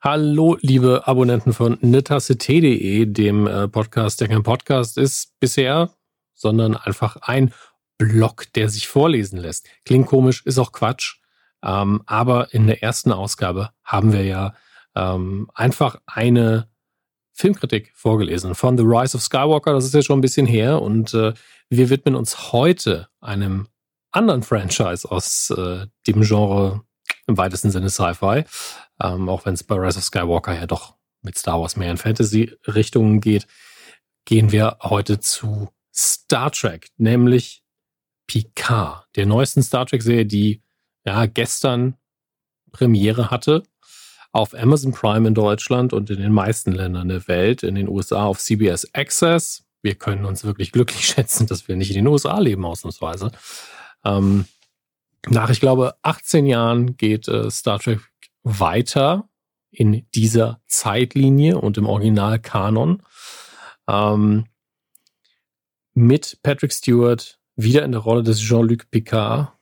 Hallo, liebe Abonnenten von netasse.de, dem äh, Podcast, der kein Podcast ist bisher, sondern einfach ein Blog, der sich vorlesen lässt. Klingt komisch, ist auch Quatsch. Ähm, aber in der ersten Ausgabe haben wir ja ähm, einfach eine Filmkritik vorgelesen von The Rise of Skywalker. Das ist ja schon ein bisschen her und äh, wir widmen uns heute einem anderen Franchise aus äh, dem Genre im weitesten Sinne Sci-Fi. Ähm, auch wenn es bei Rise of Skywalker ja doch mit Star Wars mehr in Fantasy-Richtungen geht, gehen wir heute zu Star Trek, nämlich Picard, der neuesten Star Trek-Serie, die ja gestern Premiere hatte auf Amazon Prime in Deutschland und in den meisten Ländern der Welt, in den USA auf CBS Access. Wir können uns wirklich glücklich schätzen, dass wir nicht in den USA leben, ausnahmsweise. Ähm, nach, ich glaube, 18 Jahren geht äh, Star Trek weiter in dieser Zeitlinie und im Originalkanon. Ähm, mit Patrick Stewart wieder in der Rolle des Jean-Luc Picard,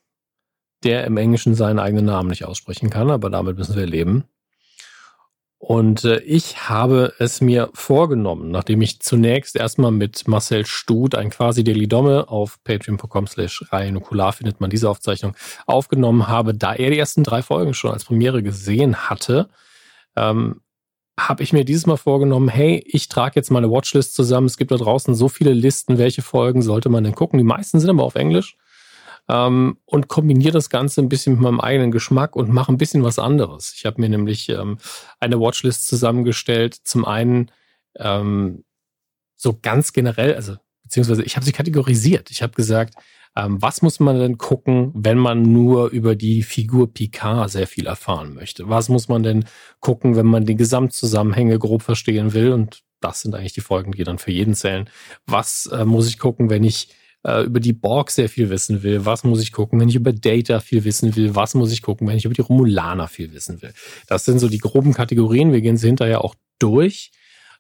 der im Englischen seinen eigenen Namen nicht aussprechen kann, aber damit müssen wir leben. Und äh, ich habe es mir vorgenommen, nachdem ich zunächst erstmal mit Marcel Stut, ein quasi Daily Domme auf patreon.com slash Nukular findet man diese Aufzeichnung, aufgenommen habe, da er die ersten drei Folgen schon als Premiere gesehen hatte, ähm, habe ich mir dieses Mal vorgenommen, hey, ich trage jetzt meine Watchlist zusammen. Es gibt da draußen so viele Listen, welche Folgen sollte man denn gucken. Die meisten sind aber auf Englisch ähm, und kombiniere das Ganze ein bisschen mit meinem eigenen Geschmack und mache ein bisschen was anderes. Ich habe mir nämlich ähm, eine Watchlist zusammengestellt. Zum einen ähm, so ganz generell, also beziehungsweise ich habe sie kategorisiert. Ich habe gesagt, ähm, was muss man denn gucken, wenn man nur über die Figur Picard sehr viel erfahren möchte? Was muss man denn gucken, wenn man die Gesamtzusammenhänge grob verstehen will? Und das sind eigentlich die Folgen, die dann für jeden zählen. Was äh, muss ich gucken, wenn ich äh, über die Borg sehr viel wissen will, was muss ich gucken, wenn ich über Data viel wissen will, was muss ich gucken, wenn ich über die Romulaner viel wissen will. Das sind so die groben Kategorien. Wir gehen sie hinterher auch durch.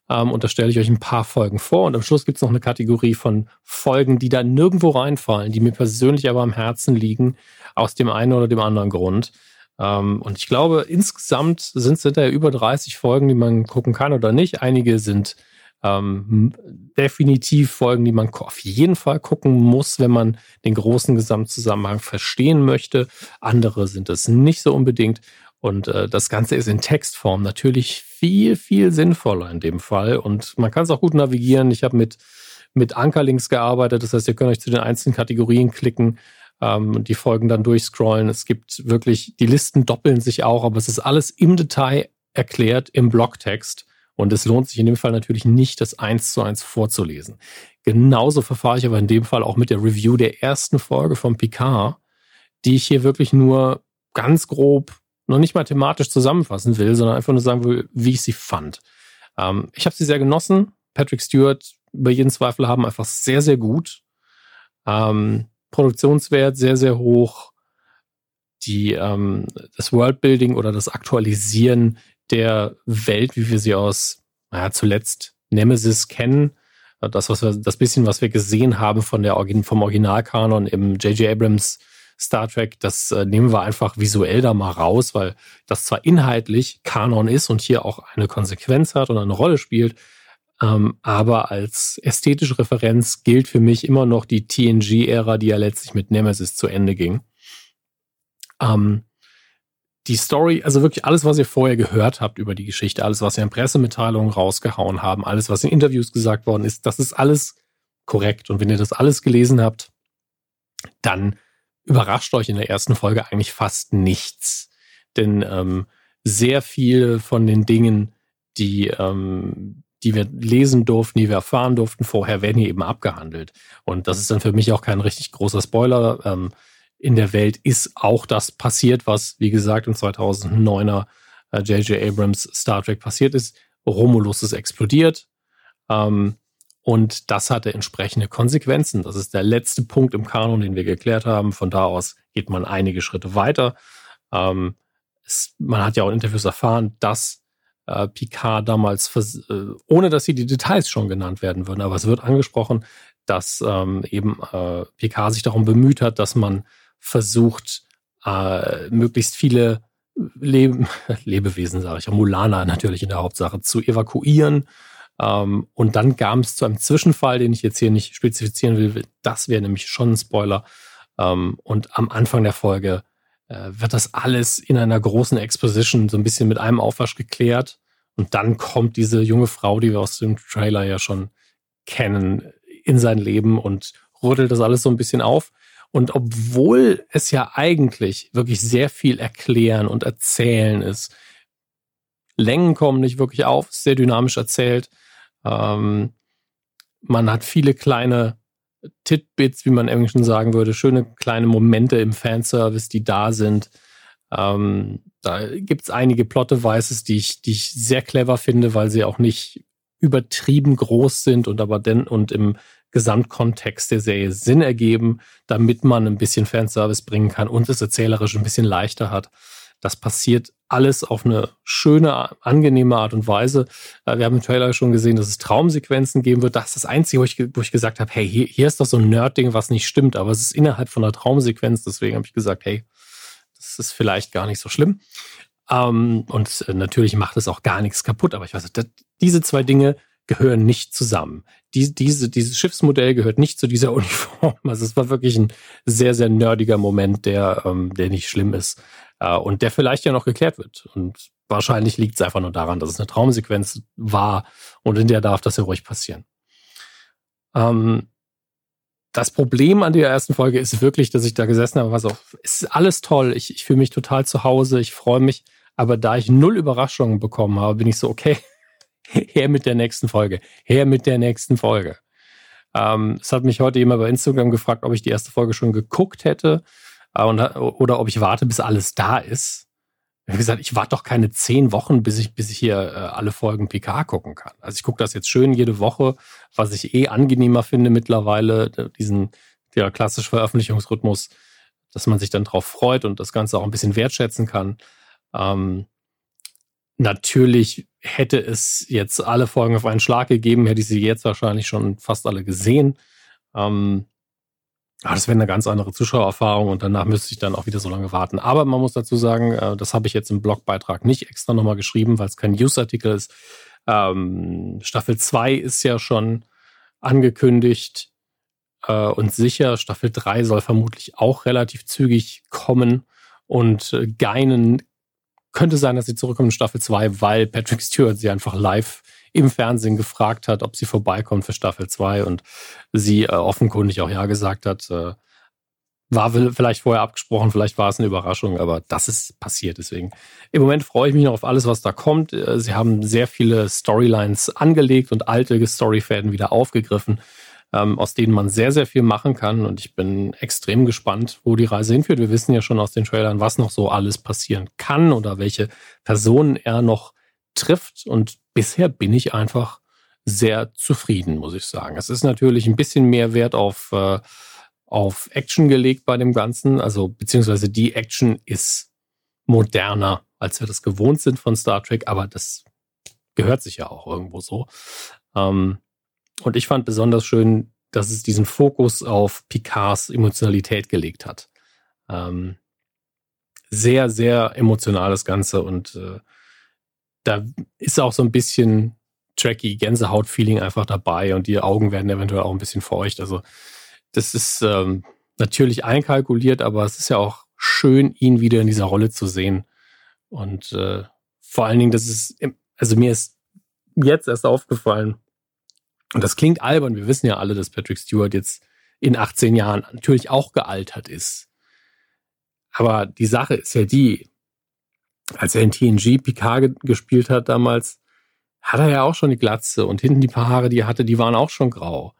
Ähm, und da stelle ich euch ein paar Folgen vor. Und am Schluss gibt es noch eine Kategorie von Folgen, die da nirgendwo reinfallen, die mir persönlich aber am Herzen liegen, aus dem einen oder dem anderen Grund. Ähm, und ich glaube, insgesamt sind es hinterher über 30 Folgen, die man gucken kann oder nicht. Einige sind ähm, definitiv Folgen, die man auf jeden Fall gucken muss, wenn man den großen Gesamtzusammenhang verstehen möchte. Andere sind es nicht so unbedingt. Und äh, das Ganze ist in Textform natürlich viel, viel sinnvoller in dem Fall. Und man kann es auch gut navigieren. Ich habe mit, mit Ankerlinks gearbeitet. Das heißt, ihr könnt euch zu den einzelnen Kategorien klicken ähm, und die Folgen dann durchscrollen. Es gibt wirklich, die Listen doppeln sich auch, aber es ist alles im Detail erklärt im Blogtext. Und es lohnt sich in dem Fall natürlich nicht, das eins zu eins vorzulesen. Genauso verfahre ich aber in dem Fall auch mit der Review der ersten Folge von Picard, die ich hier wirklich nur ganz grob, noch nicht mal thematisch zusammenfassen will, sondern einfach nur sagen will, wie ich sie fand. Ähm, ich habe sie sehr genossen. Patrick Stewart über jeden Zweifel haben einfach sehr, sehr gut. Ähm, Produktionswert sehr, sehr hoch. Die, ähm, das Worldbuilding oder das Aktualisieren der Welt, wie wir sie aus, naja, zuletzt Nemesis kennen. Das, was wir, das bisschen, was wir gesehen haben von der, vom Originalkanon im J.J. Abrams Star Trek, das äh, nehmen wir einfach visuell da mal raus, weil das zwar inhaltlich Kanon ist und hier auch eine Konsequenz hat und eine Rolle spielt, ähm, aber als ästhetische Referenz gilt für mich immer noch die TNG-Ära, die ja letztlich mit Nemesis zu Ende ging. Ähm, die Story, also wirklich alles, was ihr vorher gehört habt über die Geschichte, alles, was ihr in Pressemitteilungen rausgehauen haben, alles, was in Interviews gesagt worden ist, das ist alles korrekt. Und wenn ihr das alles gelesen habt, dann überrascht euch in der ersten Folge eigentlich fast nichts. Denn ähm, sehr viele von den Dingen, die, ähm, die wir lesen durften, die wir erfahren durften vorher, werden hier eben abgehandelt. Und das ist dann für mich auch kein richtig großer Spoiler. Ähm, in der Welt ist auch das passiert, was, wie gesagt, im 2009er J.J. Äh, Abrams Star Trek passiert ist. Romulus ist explodiert. Ähm, und das hatte entsprechende Konsequenzen. Das ist der letzte Punkt im Kanon, den wir geklärt haben. Von da aus geht man einige Schritte weiter. Ähm, es, man hat ja auch in Interviews erfahren, dass äh, Picard damals, äh, ohne dass hier die Details schon genannt werden würden, aber es wird angesprochen, dass ähm, eben äh, Picard sich darum bemüht hat, dass man versucht, äh, möglichst viele Lebe, Lebewesen, sage ich, Mulana natürlich in der Hauptsache, zu evakuieren. Ähm, und dann kam es zu einem Zwischenfall, den ich jetzt hier nicht spezifizieren will. Das wäre nämlich schon ein Spoiler. Ähm, und am Anfang der Folge äh, wird das alles in einer großen Exposition so ein bisschen mit einem Aufwasch geklärt. Und dann kommt diese junge Frau, die wir aus dem Trailer ja schon kennen, in sein Leben und rüttelt das alles so ein bisschen auf. Und obwohl es ja eigentlich wirklich sehr viel erklären und erzählen ist, Längen kommen nicht wirklich auf, sehr dynamisch erzählt. Ähm, man hat viele kleine Titbits, wie man im Englischen sagen würde, schöne kleine Momente im Fanservice, die da sind. Ähm, da gibt es einige Plot-Devices, die ich, die ich sehr clever finde, weil sie auch nicht übertrieben groß sind und aber denn und im Gesamtkontext der Serie Sinn ergeben, damit man ein bisschen Fanservice bringen kann und es erzählerisch ein bisschen leichter hat. Das passiert alles auf eine schöne, angenehme Art und Weise. Äh, wir haben im Trailer schon gesehen, dass es Traumsequenzen geben wird. Das ist das Einzige, wo ich, wo ich gesagt habe, hey, hier, hier ist doch so ein Nerd-Ding, was nicht stimmt, aber es ist innerhalb von einer Traumsequenz. Deswegen habe ich gesagt, hey, das ist vielleicht gar nicht so schlimm. Ähm, und äh, natürlich macht es auch gar nichts kaputt, aber ich weiß, diese zwei Dinge gehören nicht zusammen. Die, diese, dieses Schiffsmodell gehört nicht zu dieser Uniform. Also es war wirklich ein sehr, sehr nerdiger Moment, der, ähm, der nicht schlimm ist äh, und der vielleicht ja noch geklärt wird. Und wahrscheinlich liegt es einfach nur daran, dass es eine Traumsequenz war und in der darf das ja ruhig passieren. Ähm, das Problem an der ersten Folge ist wirklich, dass ich da gesessen habe, was auch, es ist alles toll, ich, ich fühle mich total zu Hause, ich freue mich, aber da ich null Überraschungen bekommen habe, bin ich so, okay, her mit der nächsten Folge, her mit der nächsten Folge. Ähm, es hat mich heute jemand bei Instagram gefragt, ob ich die erste Folge schon geguckt hätte äh, und, oder ob ich warte, bis alles da ist. Habe gesagt, ich warte doch keine zehn Wochen, bis ich, bis ich hier äh, alle Folgen PK gucken kann. Also ich gucke das jetzt schön jede Woche, was ich eh angenehmer finde mittlerweile, diesen der klassische Veröffentlichungsrhythmus, dass man sich dann drauf freut und das Ganze auch ein bisschen wertschätzen kann. Ähm, natürlich hätte es jetzt alle Folgen auf einen Schlag gegeben, hätte ich sie jetzt wahrscheinlich schon fast alle gesehen. Ähm, Ah, das wäre eine ganz andere Zuschauererfahrung und danach müsste ich dann auch wieder so lange warten. Aber man muss dazu sagen, äh, das habe ich jetzt im Blogbeitrag nicht extra nochmal geschrieben, weil es kein News-Artikel ist. Ähm, Staffel 2 ist ja schon angekündigt äh, und sicher. Staffel 3 soll vermutlich auch relativ zügig kommen. Und äh, Geinen könnte sein, dass sie zurückkommen in Staffel 2, weil Patrick Stewart sie einfach live im Fernsehen gefragt hat, ob sie vorbeikommt für Staffel 2 und sie äh, offenkundig auch ja gesagt hat. Äh, war vielleicht vorher abgesprochen, vielleicht war es eine Überraschung, aber das ist passiert. Deswegen im Moment freue ich mich noch auf alles, was da kommt. Äh, sie haben sehr viele Storylines angelegt und alte Storyfäden wieder aufgegriffen, ähm, aus denen man sehr, sehr viel machen kann. Und ich bin extrem gespannt, wo die Reise hinführt. Wir wissen ja schon aus den Trailern, was noch so alles passieren kann oder welche Personen er noch trifft. Und bisher bin ich einfach sehr zufrieden, muss ich sagen. Es ist natürlich ein bisschen mehr Wert auf, äh, auf Action gelegt bei dem Ganzen. Also, beziehungsweise die Action ist moderner, als wir das gewohnt sind von Star Trek, aber das gehört sich ja auch irgendwo so. Ähm, und ich fand besonders schön, dass es diesen Fokus auf Picards Emotionalität gelegt hat. Ähm, sehr, sehr emotional das Ganze und äh, da ist auch so ein bisschen tracky Gänsehaut-Feeling einfach dabei und die Augen werden eventuell auch ein bisschen feucht. Also das ist ähm, natürlich einkalkuliert, aber es ist ja auch schön, ihn wieder in dieser Rolle zu sehen. Und äh, vor allen Dingen, das ist, also mir ist jetzt erst aufgefallen, und das klingt albern, wir wissen ja alle, dass Patrick Stewart jetzt in 18 Jahren natürlich auch gealtert ist. Aber die Sache ist ja die, als er in TNG Picard gespielt hat damals, hat er ja auch schon die Glatze und hinten die paar Haare, die er hatte, die waren auch schon grau.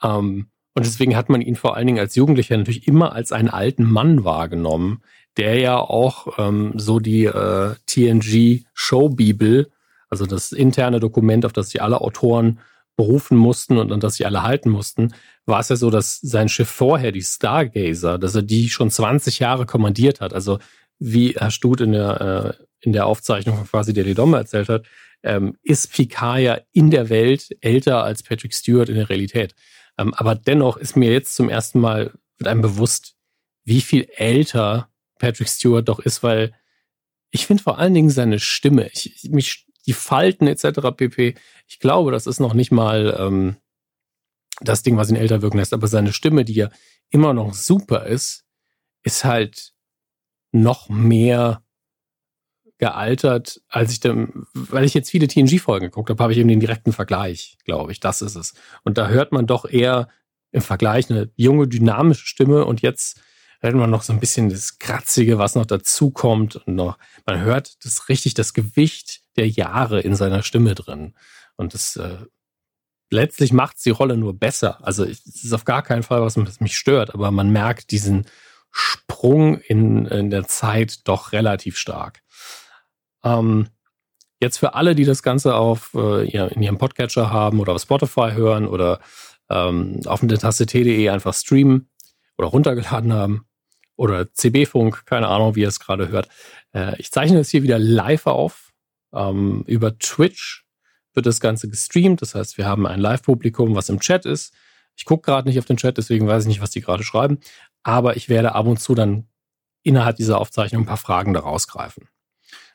Ähm, und deswegen hat man ihn vor allen Dingen als Jugendlicher natürlich immer als einen alten Mann wahrgenommen, der ja auch ähm, so die äh, TNG Showbibel, also das interne Dokument, auf das sich alle Autoren berufen mussten und an das sich alle halten mussten, war es ja so, dass sein Schiff vorher, die Stargazer, dass er die schon 20 Jahre kommandiert hat. Also wie Herr Stut in der, äh, in der Aufzeichnung quasi der Lidomme erzählt hat, ähm, ist Picard ja in der Welt älter als Patrick Stewart in der Realität. Ähm, aber dennoch ist mir jetzt zum ersten Mal mit einem bewusst, wie viel älter Patrick Stewart doch ist, weil ich finde vor allen Dingen seine Stimme, ich, mich, die Falten etc. pp. Ich glaube, das ist noch nicht mal ähm, das Ding, was ihn älter wirken lässt, aber seine Stimme, die ja immer noch super ist, ist halt noch mehr gealtert, als ich dann, weil ich jetzt viele TNG-Folgen geguckt habe, habe ich eben den direkten Vergleich, glaube ich. Das ist es. Und da hört man doch eher im Vergleich eine junge, dynamische Stimme und jetzt hört man noch so ein bisschen das Kratzige, was noch dazukommt und noch, man hört das richtig, das Gewicht der Jahre in seiner Stimme drin. Und das äh, letztlich macht die Rolle nur besser. Also es ist auf gar keinen Fall, was mich stört, aber man merkt diesen Sprung in, in der Zeit doch relativ stark. Ähm, jetzt für alle, die das Ganze auf äh, in ihrem Podcatcher haben oder auf Spotify hören oder ähm, auf der Taste T.de einfach streamen oder runtergeladen haben oder CB-Funk, keine Ahnung, wie ihr es gerade hört. Äh, ich zeichne das hier wieder live auf. Ähm, über Twitch wird das Ganze gestreamt. Das heißt, wir haben ein Live-Publikum, was im Chat ist. Ich gucke gerade nicht auf den Chat, deswegen weiß ich nicht, was die gerade schreiben. Aber ich werde ab und zu dann innerhalb dieser Aufzeichnung ein paar Fragen da rausgreifen.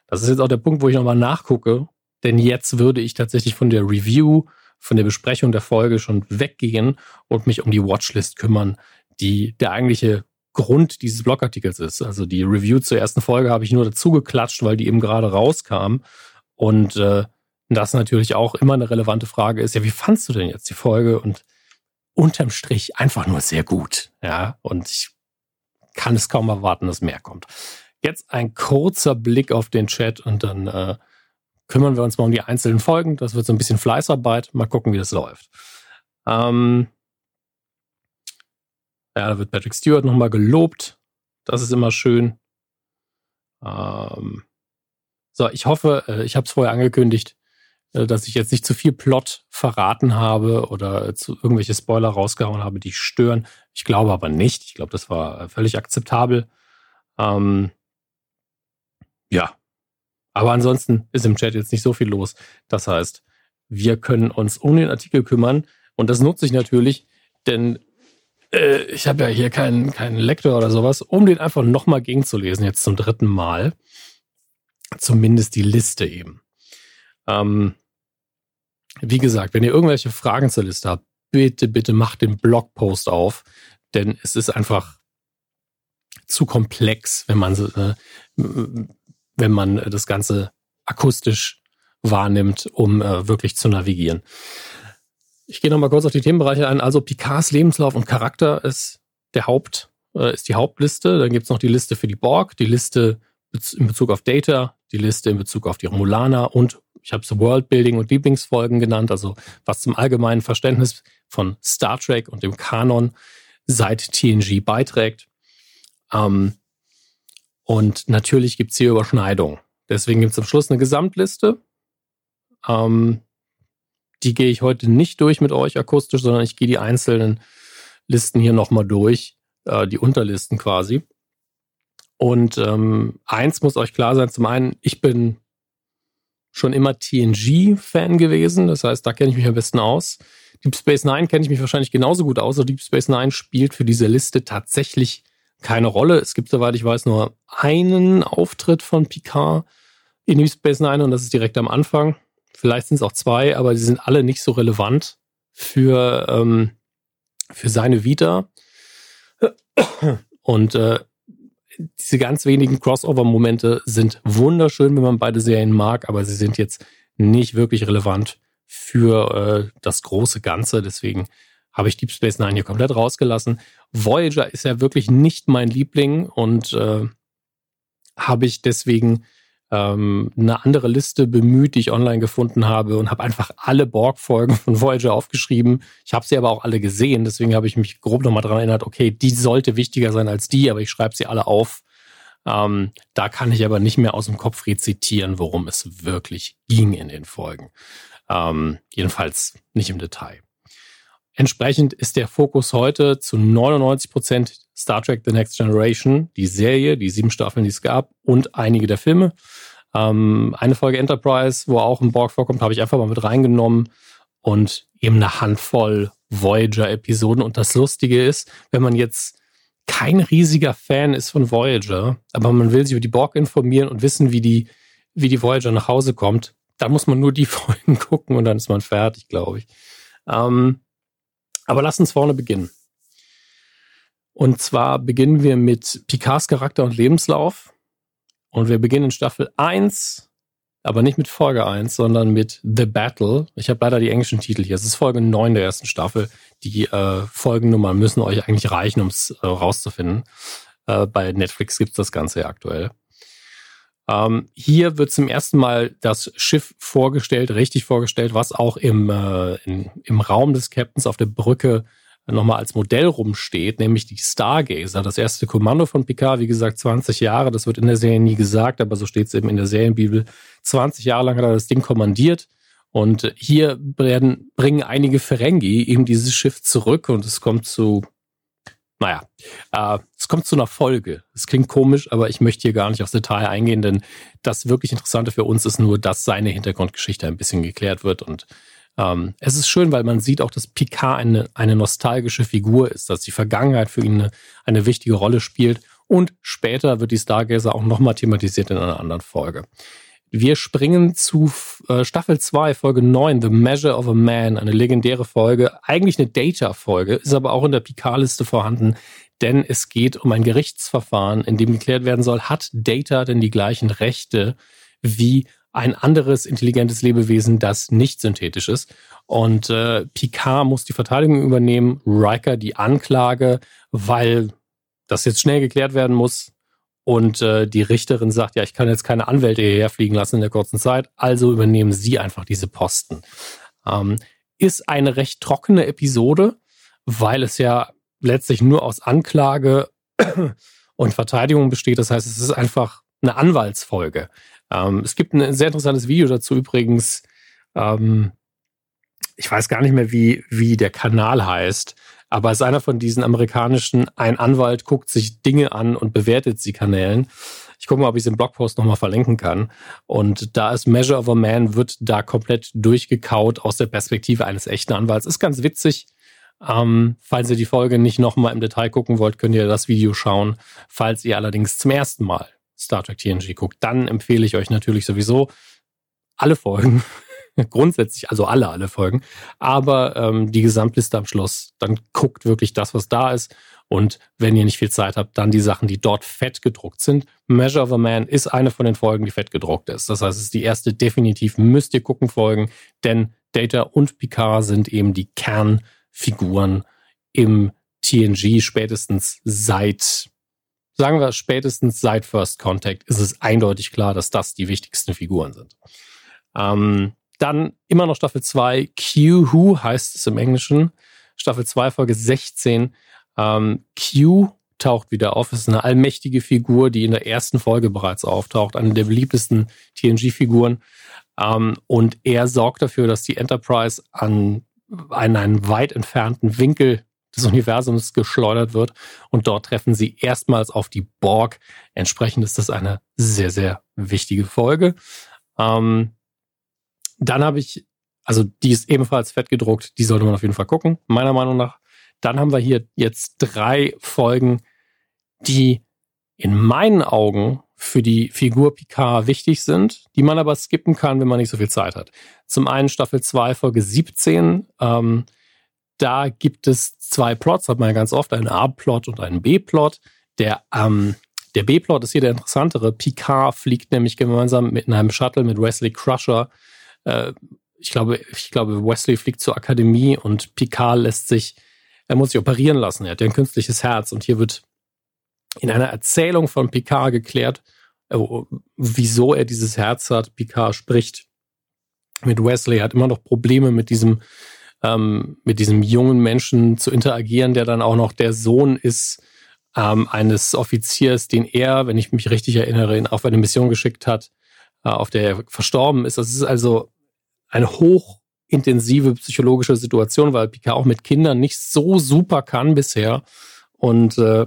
Das ist jetzt auch der Punkt, wo ich nochmal nachgucke, denn jetzt würde ich tatsächlich von der Review, von der Besprechung der Folge schon weggehen und mich um die Watchlist kümmern, die der eigentliche Grund dieses Blogartikels ist. Also die Review zur ersten Folge habe ich nur dazu geklatscht, weil die eben gerade rauskam. Und äh, das natürlich auch immer eine relevante Frage ist, ja, wie fandst du denn jetzt die Folge? Und unterm Strich einfach nur sehr gut. Ja, und ich kann es kaum erwarten, dass mehr kommt. Jetzt ein kurzer Blick auf den Chat und dann äh, kümmern wir uns mal um die einzelnen Folgen. Das wird so ein bisschen Fleißarbeit. Mal gucken, wie das läuft. Ähm ja, da wird Patrick Stewart nochmal gelobt. Das ist immer schön. Ähm so, ich hoffe, äh, ich habe es vorher angekündigt, äh, dass ich jetzt nicht zu viel Plot verraten habe oder zu irgendwelche Spoiler rausgehauen habe, die stören. Ich glaube aber nicht. Ich glaube, das war äh, völlig akzeptabel. Ähm ja. Aber ansonsten ist im Chat jetzt nicht so viel los. Das heißt, wir können uns um den Artikel kümmern. Und das nutze ich natürlich, denn äh, ich habe ja hier keinen, keinen Lektor oder sowas, um den einfach nochmal gegenzulesen, jetzt zum dritten Mal. Zumindest die Liste eben. Ähm, wie gesagt, wenn ihr irgendwelche Fragen zur Liste habt, bitte, bitte macht den Blogpost auf, denn es ist einfach zu komplex, wenn man äh, wenn man das Ganze akustisch wahrnimmt, um äh, wirklich zu navigieren. Ich gehe nochmal kurz auf die Themenbereiche ein. Also Picards Lebenslauf und Charakter ist der Haupt, äh, ist die Hauptliste. Dann gibt's noch die Liste für die Borg, die Liste in Bezug auf Data, die Liste in Bezug auf die Romulaner und ich habe es Worldbuilding und Lieblingsfolgen genannt, also was zum allgemeinen Verständnis von Star Trek und dem Kanon seit TNG beiträgt. Ähm, und natürlich gibt's hier Überschneidungen. Deswegen gibt's am Schluss eine Gesamtliste. Ähm, die gehe ich heute nicht durch mit euch akustisch, sondern ich gehe die einzelnen Listen hier nochmal durch, äh, die Unterlisten quasi. Und ähm, eins muss euch klar sein, zum einen, ich bin schon immer TNG-Fan gewesen, das heißt, da kenne ich mich am besten aus. Deep Space Nine kenne ich mich wahrscheinlich genauso gut aus, aber Deep Space Nine spielt für diese Liste tatsächlich keine Rolle. Es gibt, soweit ich weiß, nur einen Auftritt von Picard in Deep Space Nine und das ist direkt am Anfang. Vielleicht sind es auch zwei, aber die sind alle nicht so relevant für, ähm, für seine Vita. Und äh, diese ganz wenigen Crossover-Momente sind wunderschön, wenn man beide Serien mag, aber sie sind jetzt nicht wirklich relevant für äh, das große Ganze. Deswegen habe ich Deep Space Nine hier komplett rausgelassen. Voyager ist ja wirklich nicht mein Liebling und äh, habe ich deswegen ähm, eine andere Liste bemüht, die ich online gefunden habe und habe einfach alle Borg-Folgen von Voyager aufgeschrieben. Ich habe sie aber auch alle gesehen, deswegen habe ich mich grob nochmal daran erinnert, okay, die sollte wichtiger sein als die, aber ich schreibe sie alle auf. Ähm, da kann ich aber nicht mehr aus dem Kopf rezitieren, worum es wirklich ging in den Folgen. Ähm, jedenfalls nicht im Detail. Entsprechend ist der Fokus heute zu 99 Prozent Star Trek The Next Generation, die Serie, die sieben Staffeln, die es gab und einige der Filme. Ähm, eine Folge Enterprise, wo auch ein Borg vorkommt, habe ich einfach mal mit reingenommen und eben eine Handvoll Voyager-Episoden. Und das Lustige ist, wenn man jetzt kein riesiger Fan ist von Voyager, aber man will sich über die Borg informieren und wissen, wie die, wie die Voyager nach Hause kommt, dann muss man nur die Folgen gucken und dann ist man fertig, glaube ich. Ähm, aber lass uns vorne beginnen. Und zwar beginnen wir mit Picards Charakter und Lebenslauf. Und wir beginnen in Staffel 1, aber nicht mit Folge 1, sondern mit The Battle. Ich habe leider die englischen Titel hier. Es ist Folge 9 der ersten Staffel. Die äh, Folgennummern müssen euch eigentlich reichen, um es äh, rauszufinden. Äh, bei Netflix gibt's das Ganze ja aktuell. Ähm, hier wird zum ersten Mal das Schiff vorgestellt, richtig vorgestellt, was auch im, äh, in, im Raum des Captains auf der Brücke nochmal als Modell rumsteht, nämlich die Stargazer, das erste Kommando von Picard, wie gesagt, 20 Jahre, das wird in der Serie nie gesagt, aber so steht es eben in der Serienbibel. 20 Jahre lang hat er das Ding kommandiert und hier werden, bringen einige Ferengi eben dieses Schiff zurück und es kommt zu, naja, äh, es kommt zu einer Folge. Es klingt komisch, aber ich möchte hier gar nicht aufs Detail eingehen, denn das wirklich Interessante für uns ist nur, dass seine Hintergrundgeschichte ein bisschen geklärt wird und ähm, es ist schön, weil man sieht auch, dass Picard eine, eine nostalgische Figur ist, dass die Vergangenheit für ihn eine, eine wichtige Rolle spielt. Und später wird die Stargazer auch nochmal thematisiert in einer anderen Folge. Wir springen zu äh, Staffel 2, Folge 9, The Measure of a Man, eine legendäre Folge, eigentlich eine Data-Folge, ist aber auch in der Picard-Liste vorhanden, denn es geht um ein Gerichtsverfahren, in dem geklärt werden soll, hat Data denn die gleichen Rechte wie ein anderes intelligentes Lebewesen, das nicht synthetisch ist. Und äh, Picard muss die Verteidigung übernehmen, Riker die Anklage, weil das jetzt schnell geklärt werden muss. Und äh, die Richterin sagt, ja, ich kann jetzt keine Anwälte hierher fliegen lassen in der kurzen Zeit, also übernehmen Sie einfach diese Posten. Ähm, ist eine recht trockene Episode, weil es ja letztlich nur aus Anklage und Verteidigung besteht. Das heißt, es ist einfach eine Anwaltsfolge. Ähm, es gibt ein sehr interessantes Video dazu übrigens. Ähm, ich weiß gar nicht mehr, wie, wie der Kanal heißt, aber es ist einer von diesen amerikanischen, ein Anwalt guckt sich Dinge an und bewertet sie Kanälen. Ich gucke mal, ob ich es im Blogpost nochmal verlinken kann. Und da ist Measure of a Man, wird da komplett durchgekaut aus der Perspektive eines echten Anwalts. Ist ganz witzig. Ähm, falls ihr die Folge nicht nochmal im Detail gucken wollt, könnt ihr das Video schauen. Falls ihr allerdings zum ersten Mal Star Trek TNG guckt, dann empfehle ich euch natürlich sowieso alle Folgen. Grundsätzlich, also alle, alle Folgen. Aber ähm, die Gesamtliste am Schluss, dann guckt wirklich das, was da ist. Und wenn ihr nicht viel Zeit habt, dann die Sachen, die dort fett gedruckt sind. Measure of a Man ist eine von den Folgen, die fett gedruckt ist. Das heißt, es ist die erste definitiv müsst ihr gucken Folgen, denn Data und Picard sind eben die Kernfiguren im TNG spätestens seit sagen wir spätestens seit First Contact ist es eindeutig klar, dass das die wichtigsten Figuren sind. Ähm, dann immer noch Staffel 2, Q Who heißt es im Englischen. Staffel 2, Folge 16. Ähm, Q taucht wieder auf. Es ist eine allmächtige Figur, die in der ersten Folge bereits auftaucht. Eine der beliebtesten TNG-Figuren. Ähm, und er sorgt dafür, dass die Enterprise an einen weit entfernten Winkel des Universums geschleudert wird und dort treffen sie erstmals auf die Borg. Entsprechend ist das eine sehr, sehr wichtige Folge. Ähm, dann habe ich, also die ist ebenfalls fett gedruckt, die sollte man auf jeden Fall gucken, meiner Meinung nach. Dann haben wir hier jetzt drei Folgen, die in meinen Augen für die Figur Picard wichtig sind, die man aber skippen kann, wenn man nicht so viel Zeit hat. Zum einen Staffel 2, Folge 17, ähm, da gibt es zwei Plots, hat man ja ganz oft, einen A-Plot und einen B-Plot. Der, ähm, der B-Plot ist hier der interessantere. Picard fliegt nämlich gemeinsam mit einem Shuttle mit Wesley Crusher. Äh, ich glaube, ich glaube, Wesley fliegt zur Akademie und Picard lässt sich, er muss sich operieren lassen. Er hat ja ein künstliches Herz und hier wird in einer Erzählung von Picard geklärt, äh, wieso er dieses Herz hat. Picard spricht mit Wesley, hat immer noch Probleme mit diesem ähm, mit diesem jungen Menschen zu interagieren, der dann auch noch der Sohn ist ähm, eines Offiziers, den er, wenn ich mich richtig erinnere, auf eine Mission geschickt hat, äh, auf der er verstorben ist. Das ist also eine hochintensive psychologische Situation, weil Picard auch mit Kindern nicht so super kann bisher. Und äh,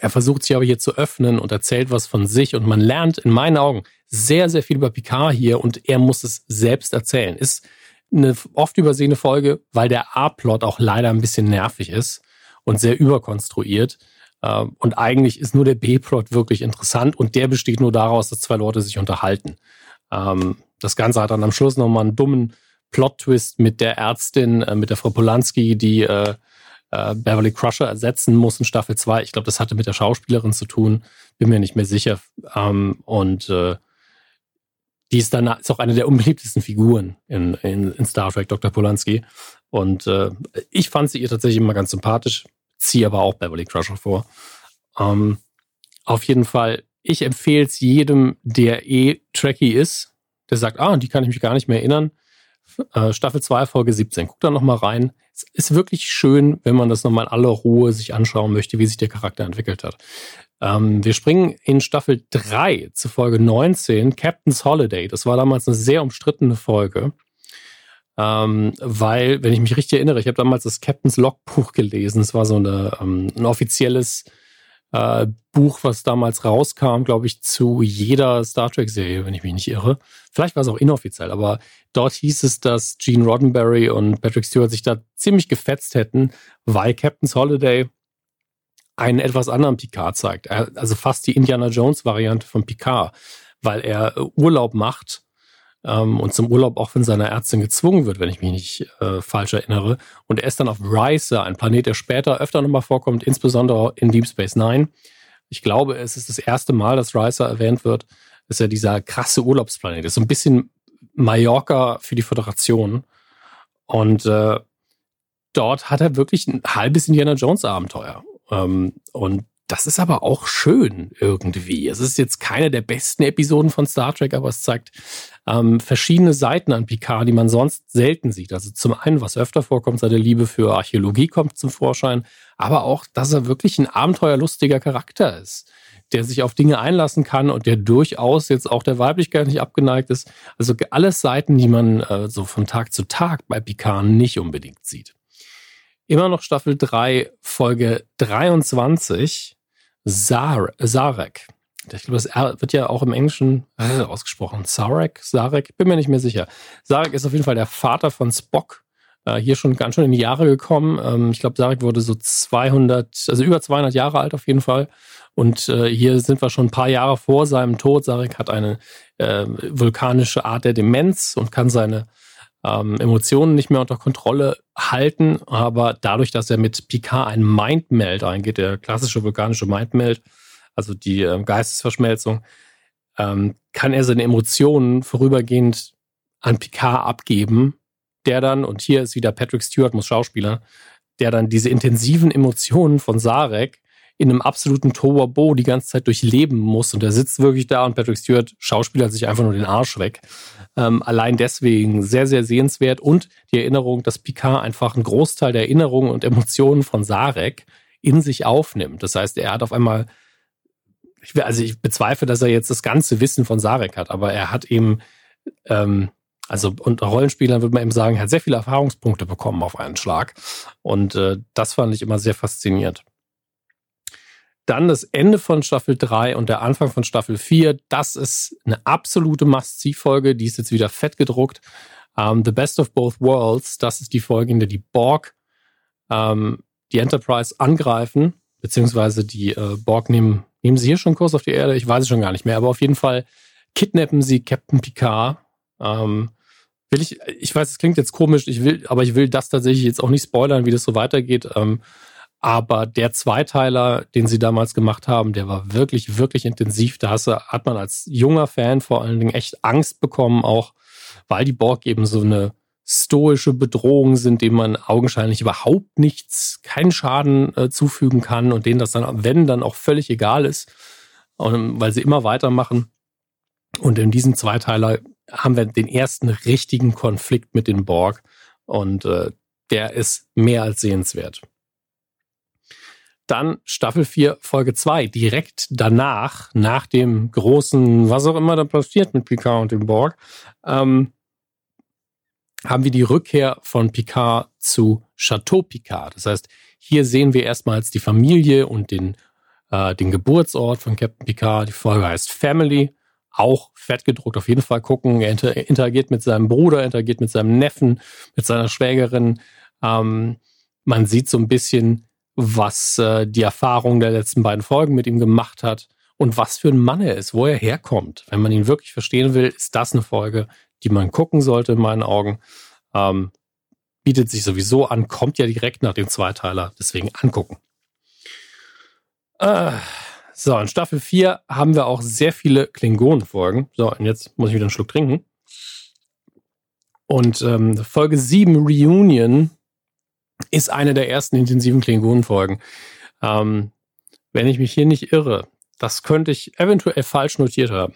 er versucht sich aber hier zu öffnen und erzählt was von sich und man lernt in meinen Augen sehr, sehr viel über Picard hier und er muss es selbst erzählen. Ist eine oft übersehene Folge, weil der A-Plot auch leider ein bisschen nervig ist und sehr überkonstruiert. Äh, und eigentlich ist nur der B-Plot wirklich interessant und der besteht nur daraus, dass zwei Leute sich unterhalten. Ähm, das Ganze hat dann am Schluss nochmal einen dummen Plot-Twist mit der Ärztin, äh, mit der Frau Polanski, die äh, äh, Beverly Crusher ersetzen muss in Staffel 2. Ich glaube, das hatte mit der Schauspielerin zu tun, bin mir nicht mehr sicher. Ähm, und die ist dann ist auch eine der unbeliebtesten Figuren in, in, in Star Trek, Dr. Polanski. Und äh, ich fand sie ihr tatsächlich immer ganz sympathisch, ziehe aber auch Beverly Crusher vor. Ähm, auf jeden Fall, ich empfehle es jedem, der eh Trekkie ist, der sagt, ah, die kann ich mich gar nicht mehr erinnern. Äh, Staffel 2, Folge 17. Guck da nochmal rein. Es ist wirklich schön, wenn man das nochmal in aller Ruhe sich anschauen möchte, wie sich der Charakter entwickelt hat. Ähm, wir springen in Staffel 3 zu Folge 19, Captain's Holiday. Das war damals eine sehr umstrittene Folge. Ähm, weil, wenn ich mich richtig erinnere, ich habe damals das Captain's Logbuch gelesen. Es war so eine, ähm, ein offizielles äh, Buch, was damals rauskam, glaube ich, zu jeder Star Trek-Serie, wenn ich mich nicht irre. Vielleicht war es auch inoffiziell, aber dort hieß es, dass Gene Roddenberry und Patrick Stewart sich da ziemlich gefetzt hätten, weil Captain's Holiday einen etwas anderen Picard zeigt. Also fast die Indiana Jones-Variante von Picard, weil er Urlaub macht ähm, und zum Urlaub auch von seiner Ärztin gezwungen wird, wenn ich mich nicht äh, falsch erinnere. Und er ist dann auf Risa, ein Planet, der später öfter nochmal vorkommt, insbesondere in Deep Space Nine. Ich glaube, es ist das erste Mal, dass Risa erwähnt wird. Das ist ja dieser krasse Urlaubsplanet. Das ist so ein bisschen Mallorca für die Föderation. Und äh, dort hat er wirklich ein halbes Indiana Jones Abenteuer. Ähm, und das ist aber auch schön irgendwie. Es ist jetzt keine der besten Episoden von Star Trek, aber es zeigt ähm, verschiedene Seiten an Picard, die man sonst selten sieht. Also zum einen, was öfter vorkommt, seine Liebe für Archäologie kommt zum Vorschein, aber auch, dass er wirklich ein abenteuerlustiger Charakter ist, der sich auf Dinge einlassen kann und der durchaus jetzt auch der Weiblichkeit nicht abgeneigt ist. Also alles Seiten, die man äh, so von Tag zu Tag bei Picard nicht unbedingt sieht. Immer noch Staffel 3, Folge 23. Zar Sarek. Ich glaube, das R wird ja auch im Englischen äh, ausgesprochen. Sarek, Sarek, bin mir nicht mehr sicher. Sarek ist auf jeden Fall der Vater von Spock. Äh, hier schon ganz schön in die Jahre gekommen. Ähm, ich glaube, Sarek wurde so 200, also über 200 Jahre alt auf jeden Fall. Und äh, hier sind wir schon ein paar Jahre vor seinem Tod. Sarek hat eine äh, vulkanische Art der Demenz und kann seine ähm, Emotionen nicht mehr unter Kontrolle halten, aber dadurch, dass er mit Picard ein Mindmeld eingeht, der klassische vulkanische Mindmeld, also die äh, Geistesverschmelzung, ähm, kann er seine Emotionen vorübergehend an Picard abgeben, der dann, und hier ist wieder Patrick Stewart, muss Schauspieler, der dann diese intensiven Emotionen von Sarek in einem absoluten Tohuwabo die ganze Zeit durchleben muss. Und er sitzt wirklich da und Patrick Stewart schauspielert sich einfach nur den Arsch weg. Ähm, allein deswegen sehr, sehr sehenswert. Und die Erinnerung, dass Picard einfach einen Großteil der Erinnerungen und Emotionen von Sarek in sich aufnimmt. Das heißt, er hat auf einmal, ich also ich bezweifle, dass er jetzt das ganze Wissen von Sarek hat, aber er hat eben, ähm, also unter Rollenspielern würde man eben sagen, er hat sehr viele Erfahrungspunkte bekommen auf einen Schlag. Und äh, das fand ich immer sehr faszinierend. Dann das Ende von Staffel 3 und der Anfang von Staffel 4. Das ist eine absolute Must-See-Folge. Die ist jetzt wieder fett gedruckt. Um, ähm, The Best of Both Worlds. Das ist die Folge, in der die Borg ähm, die Enterprise angreifen. Beziehungsweise die äh, Borg nehmen, nehmen sie hier schon Kurs auf die Erde? Ich weiß es schon gar nicht mehr. Aber auf jeden Fall kidnappen sie Captain Picard. Ähm, will ich, ich weiß, es klingt jetzt komisch, ich will, aber ich will das tatsächlich jetzt auch nicht spoilern, wie das so weitergeht. Ähm, aber der Zweiteiler, den sie damals gemacht haben, der war wirklich, wirklich intensiv. Da hat man als junger Fan vor allen Dingen echt Angst bekommen, auch weil die Borg eben so eine stoische Bedrohung sind, denen man augenscheinlich überhaupt nichts, keinen Schaden äh, zufügen kann und denen das dann, wenn, dann auch völlig egal ist, und, weil sie immer weitermachen. Und in diesem Zweiteiler haben wir den ersten richtigen Konflikt mit den Borg und äh, der ist mehr als sehenswert. Dann Staffel 4, Folge 2, direkt danach, nach dem großen, was auch immer da passiert mit Picard und dem Borg, ähm, haben wir die Rückkehr von Picard zu Chateau Picard. Das heißt, hier sehen wir erstmals die Familie und den, äh, den Geburtsort von Captain Picard. Die Folge heißt Family. Auch fett gedruckt, auf jeden Fall gucken. Er inter interagiert mit seinem Bruder, interagiert mit seinem Neffen, mit seiner Schwägerin. Ähm, man sieht so ein bisschen, was äh, die Erfahrung der letzten beiden Folgen mit ihm gemacht hat und was für ein Mann er ist, wo er herkommt. Wenn man ihn wirklich verstehen will, ist das eine Folge, die man gucken sollte, in meinen Augen. Ähm, bietet sich sowieso an, kommt ja direkt nach dem Zweiteiler, deswegen angucken. Äh, so, in Staffel 4 haben wir auch sehr viele Klingonen-Folgen. So, und jetzt muss ich wieder einen Schluck trinken. Und ähm, Folge 7 Reunion ist eine der ersten intensiven Klingonen-Folgen. Ähm, wenn ich mich hier nicht irre, das könnte ich eventuell falsch notiert haben.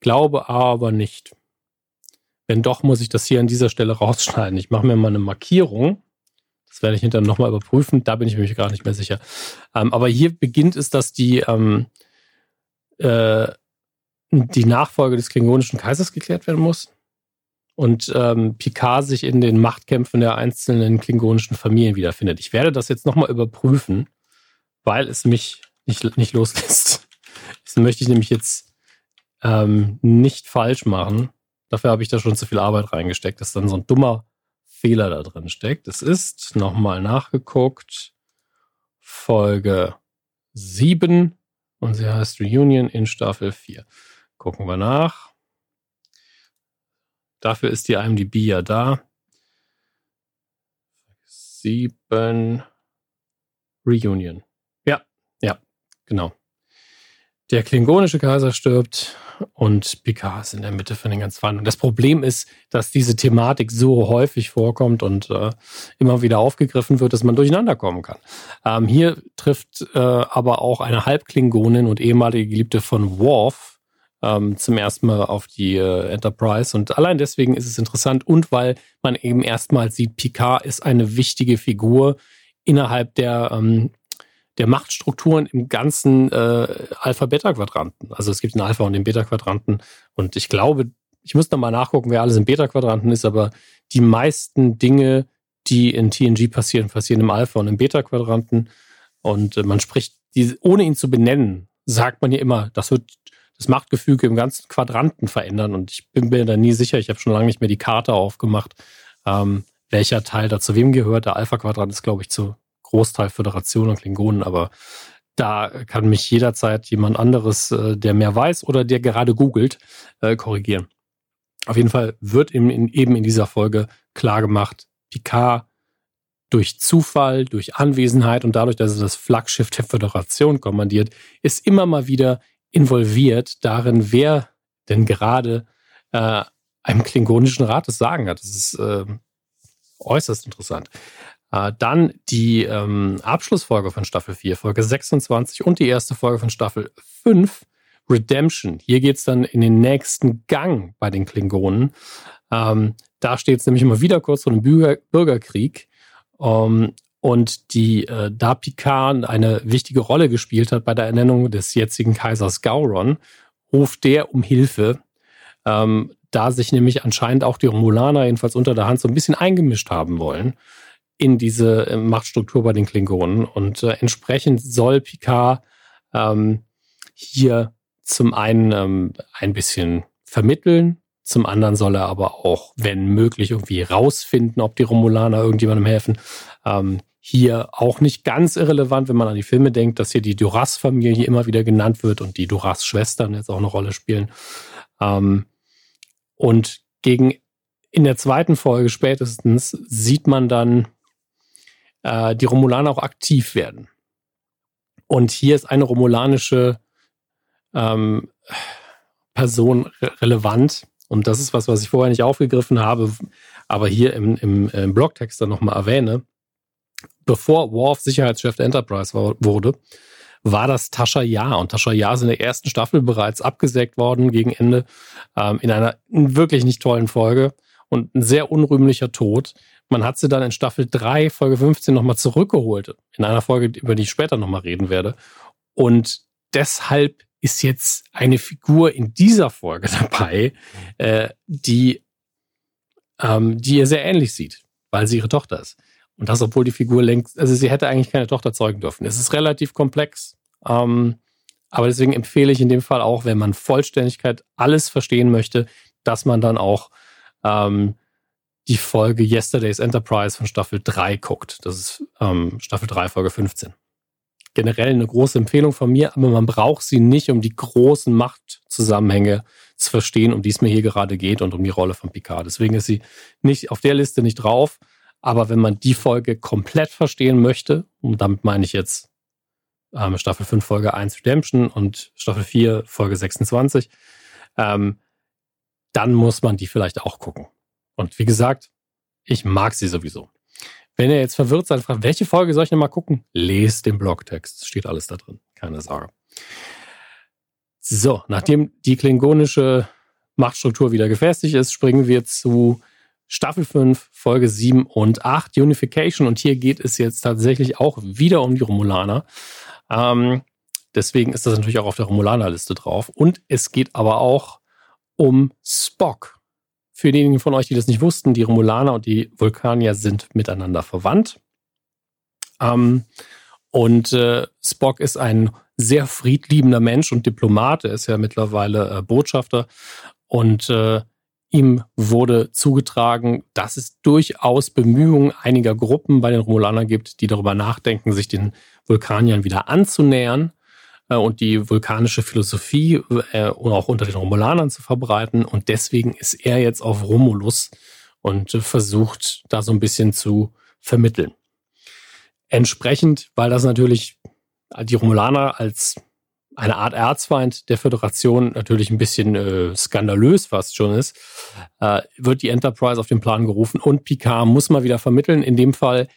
Glaube aber nicht. Wenn doch, muss ich das hier an dieser Stelle rausschneiden. Ich mache mir mal eine Markierung. Das werde ich hinterher nochmal überprüfen. Da bin ich mir gar nicht mehr sicher. Ähm, aber hier beginnt es, dass die, ähm, äh, die Nachfolge des klingonischen Kaisers geklärt werden muss. Und ähm, Picard sich in den Machtkämpfen der einzelnen klingonischen Familien wiederfindet. Ich werde das jetzt nochmal überprüfen, weil es mich nicht, nicht loslässt. Das möchte ich nämlich jetzt ähm, nicht falsch machen. Dafür habe ich da schon zu viel Arbeit reingesteckt, dass dann so ein dummer Fehler da drin steckt. Es ist nochmal nachgeguckt. Folge 7 und sie heißt Reunion in Staffel 4. Gucken wir nach. Dafür ist die IMDb ja da. 7 Reunion. Genau. Der klingonische Kaiser stirbt und Picard ist in der Mitte von den ganzen Verhandlungen. Das Problem ist, dass diese Thematik so häufig vorkommt und äh, immer wieder aufgegriffen wird, dass man durcheinander kommen kann. Ähm, hier trifft äh, aber auch eine Halbklingonin und ehemalige Geliebte von Worf ähm, zum ersten Mal auf die äh, Enterprise. Und allein deswegen ist es interessant und weil man eben erstmal sieht, Picard ist eine wichtige Figur innerhalb der ähm, der Machtstrukturen im ganzen äh, Alpha-Beta-Quadranten. Also es gibt den Alpha und den Beta-Quadranten. Und ich glaube, ich muss noch mal nachgucken, wer alles im Beta-Quadranten ist, aber die meisten Dinge, die in TNG passieren, passieren im Alpha und im Beta-Quadranten. Und äh, man spricht, die, ohne ihn zu benennen, sagt man ja immer, das wird das Machtgefüge im ganzen Quadranten verändern. Und ich bin mir da nie sicher, ich habe schon lange nicht mehr die Karte aufgemacht, ähm, welcher Teil da zu wem gehört. Der Alpha-Quadrant ist, glaube ich, zu Großteil Föderation und Klingonen, aber da kann mich jederzeit jemand anderes, äh, der mehr weiß oder der gerade googelt, äh, korrigieren. Auf jeden Fall wird eben in, eben in dieser Folge klar gemacht, Picard durch Zufall, durch Anwesenheit und dadurch, dass er das Flaggschiff der Föderation kommandiert, ist immer mal wieder involviert darin, wer denn gerade äh, einem klingonischen Rat das Sagen hat. Das ist äh, äußerst interessant. Äh, dann die ähm, Abschlussfolge von Staffel 4, Folge 26 und die erste Folge von Staffel 5, Redemption. Hier geht's dann in den nächsten Gang bei den Klingonen. Ähm, da steht es nämlich immer wieder kurz vor dem Bürger Bürgerkrieg. Ähm, und die, äh, da Picard eine wichtige Rolle gespielt hat bei der Ernennung des jetzigen Kaisers Gauron, ruft der um Hilfe. Ähm, da sich nämlich anscheinend auch die Romulaner jedenfalls unter der Hand so ein bisschen eingemischt haben wollen in diese äh, Machtstruktur bei den Klingonen. Und äh, entsprechend soll Picard ähm, hier zum einen ähm, ein bisschen vermitteln, zum anderen soll er aber auch, wenn möglich, irgendwie rausfinden, ob die Romulaner irgendjemandem helfen. Ähm, hier auch nicht ganz irrelevant, wenn man an die Filme denkt, dass hier die Duras-Familie immer wieder genannt wird und die Duras-Schwestern jetzt auch eine Rolle spielen. Ähm, und gegen in der zweiten Folge spätestens sieht man dann, äh, die Romulaner auch aktiv werden. Und hier ist eine romulanische ähm, Person re relevant. Und das ist was, was ich vorher nicht aufgegriffen habe, aber hier im, im, im Blogtext dann nochmal erwähne. Bevor Worf Sicherheitschef der Enterprise war, wurde, war das Tascha Ja. Und Tascha Ja ist in der ersten Staffel bereits abgesägt worden gegen Ende ähm, in einer wirklich nicht tollen Folge und ein sehr unrühmlicher Tod. Man hat sie dann in Staffel 3, Folge 15 nochmal zurückgeholt. In einer Folge, über die ich später nochmal reden werde. Und deshalb ist jetzt eine Figur in dieser Folge dabei, äh, die, ähm, die ihr sehr ähnlich sieht, weil sie ihre Tochter ist. Und das, obwohl die Figur längst, also sie hätte eigentlich keine Tochter zeugen dürfen. Es ist relativ komplex. Ähm, aber deswegen empfehle ich in dem Fall auch, wenn man Vollständigkeit alles verstehen möchte, dass man dann auch ähm, die Folge Yesterday's Enterprise von Staffel 3 guckt. Das ist ähm, Staffel 3, Folge 15. Generell eine große Empfehlung von mir, aber man braucht sie nicht, um die großen Machtzusammenhänge zu verstehen, um die es mir hier gerade geht und um die Rolle von Picard. Deswegen ist sie nicht auf der Liste nicht drauf. Aber wenn man die Folge komplett verstehen möchte, und damit meine ich jetzt ähm, Staffel 5, Folge 1 Redemption und Staffel 4, Folge 26, ähm, dann muss man die vielleicht auch gucken. Und wie gesagt, ich mag sie sowieso. Wenn ihr jetzt verwirrt seid, fragt, welche Folge soll ich denn mal gucken? Lest den Blogtext. Steht alles da drin. Keine Sorge. So, nachdem die klingonische Machtstruktur wieder gefestigt ist, springen wir zu Staffel 5, Folge 7 und 8, Unification. Und hier geht es jetzt tatsächlich auch wieder um die Romulaner. Ähm, deswegen ist das natürlich auch auf der Romulaner-Liste drauf. Und es geht aber auch um Spock. Für diejenigen von euch, die das nicht wussten, die Romulaner und die Vulkanier sind miteinander verwandt. Ähm, und äh, Spock ist ein sehr friedliebender Mensch und Diplomat. Er ist ja mittlerweile äh, Botschafter. Und äh, ihm wurde zugetragen, dass es durchaus Bemühungen einiger Gruppen bei den Romulanern gibt, die darüber nachdenken, sich den Vulkaniern wieder anzunähern äh, und die vulkanische Philosophie äh, auch unter den Romulanern zu verbreiten. Und deswegen ist er jetzt auf Romulus und äh, versucht da so ein bisschen zu vermitteln. Entsprechend, weil das natürlich die Romulaner als eine Art Erzfeind der Föderation natürlich ein bisschen äh, skandalös fast schon ist, äh, wird die Enterprise auf den Plan gerufen und Picard muss mal wieder vermitteln. In dem Fall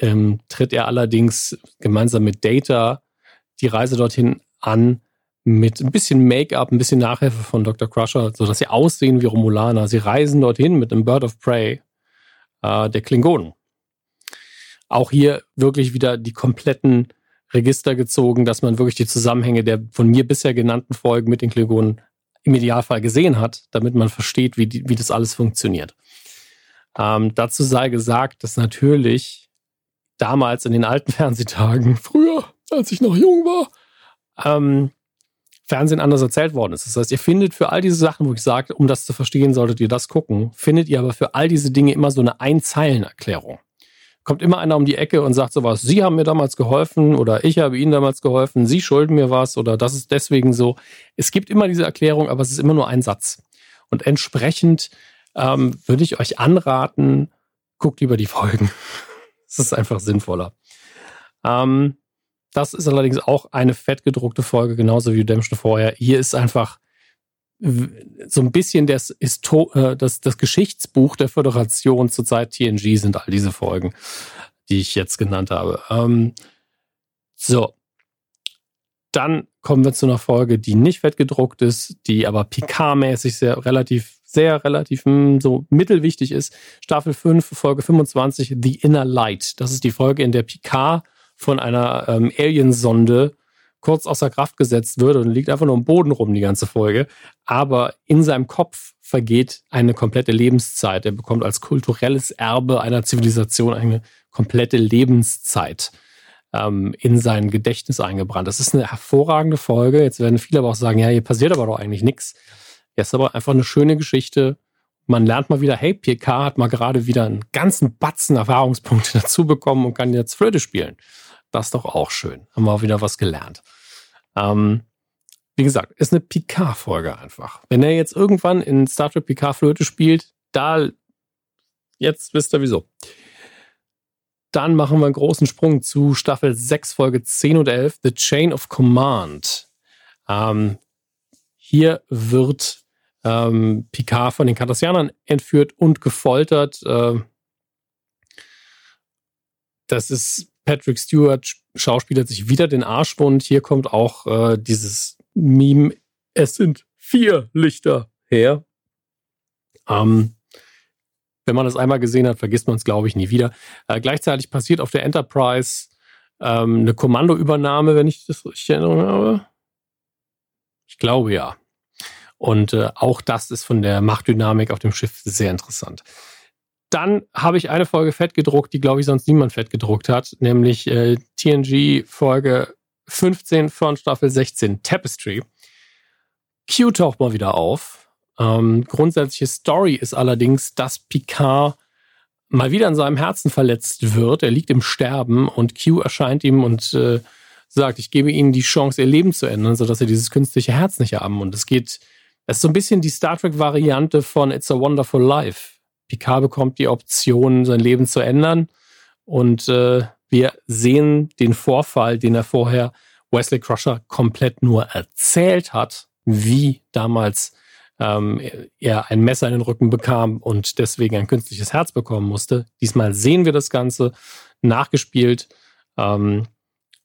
ähm, tritt er allerdings gemeinsam mit Data die Reise dorthin an mit ein bisschen Make-up, ein bisschen Nachhilfe von Dr. Crusher, sodass sie aussehen wie Romulaner. Sie reisen dorthin mit einem Bird of Prey äh, der Klingonen. Auch hier wirklich wieder die kompletten Register gezogen, dass man wirklich die Zusammenhänge der von mir bisher genannten Folgen mit den Klingonen im Idealfall gesehen hat, damit man versteht, wie, die, wie das alles funktioniert. Ähm, dazu sei gesagt, dass natürlich damals in den alten Fernsehtagen, früher, als ich noch jung war, ähm, Fernsehen anders erzählt worden ist. Das heißt, ihr findet für all diese Sachen, wo ich sage, um das zu verstehen, solltet ihr das gucken, findet ihr aber für all diese Dinge immer so eine Einzeilenerklärung kommt immer einer um die Ecke und sagt sowas, Sie haben mir damals geholfen oder ich habe Ihnen damals geholfen, Sie schulden mir was oder das ist deswegen so. Es gibt immer diese Erklärung, aber es ist immer nur ein Satz. Und entsprechend ähm, würde ich euch anraten, guckt lieber die Folgen. Es ist einfach sinnvoller. Ähm, das ist allerdings auch eine fettgedruckte Folge, genauso wie Redemption vorher. Hier ist einfach so ein bisschen das, Histo äh, das, das Geschichtsbuch der Föderation zur Zeit TNG sind all diese Folgen, die ich jetzt genannt habe. Ähm, so. Dann kommen wir zu einer Folge, die nicht fettgedruckt ist, die aber Picard-mäßig sehr relativ, sehr relativ hm, so mittelwichtig ist. Staffel 5, Folge 25, The Inner Light. Das ist die Folge, in der Picard von einer ähm, Aliensonde kurz außer Kraft gesetzt wird und liegt einfach nur im Boden rum die ganze Folge. Aber in seinem Kopf vergeht eine komplette Lebenszeit. Er bekommt als kulturelles Erbe einer Zivilisation eine komplette Lebenszeit ähm, in sein Gedächtnis eingebrannt. Das ist eine hervorragende Folge. Jetzt werden viele aber auch sagen, ja, hier passiert aber doch eigentlich nichts. Ja, ist aber einfach eine schöne Geschichte. Man lernt mal wieder, hey, PK hat mal gerade wieder einen ganzen Batzen Erfahrungspunkte dazu bekommen und kann jetzt Flöte spielen. Das ist doch auch schön. Haben wir auch wieder was gelernt. Ähm, wie gesagt, ist eine Picard-Folge einfach. Wenn er jetzt irgendwann in Star Trek Picard Flöte spielt, da, jetzt wisst ihr wieso. Dann machen wir einen großen Sprung zu Staffel 6, Folge 10 und 11, The Chain of Command. Ähm, hier wird ähm, Picard von den Cardassianern entführt und gefoltert. Äh, das ist Patrick Stewart schauspielert sich wieder den Arschwund. Hier kommt auch äh, dieses Meme, es sind vier Lichter her. Ähm, wenn man das einmal gesehen hat, vergisst man es, glaube ich, nie wieder. Äh, gleichzeitig passiert auf der Enterprise ähm, eine Kommandoübernahme, wenn ich das richtig erinnere habe. Ich glaube ja. Und äh, auch das ist von der Machtdynamik auf dem Schiff sehr interessant. Dann habe ich eine Folge fett gedruckt, die, glaube ich, sonst niemand fett gedruckt hat, nämlich äh, TNG Folge 15 von Staffel 16, Tapestry. Q taucht mal wieder auf. Ähm, grundsätzliche Story ist allerdings, dass Picard mal wieder in seinem Herzen verletzt wird. Er liegt im Sterben und Q erscheint ihm und äh, sagt, ich gebe ihnen die Chance, ihr Leben zu ändern, sodass sie dieses künstliche Herz nicht haben. Und es geht, es ist so ein bisschen die Star Trek-Variante von It's a Wonderful Life. Picard bekommt die Option, sein Leben zu ändern. Und äh, wir sehen den Vorfall, den er vorher Wesley Crusher komplett nur erzählt hat, wie damals ähm, er ein Messer in den Rücken bekam und deswegen ein künstliches Herz bekommen musste. Diesmal sehen wir das Ganze nachgespielt ähm,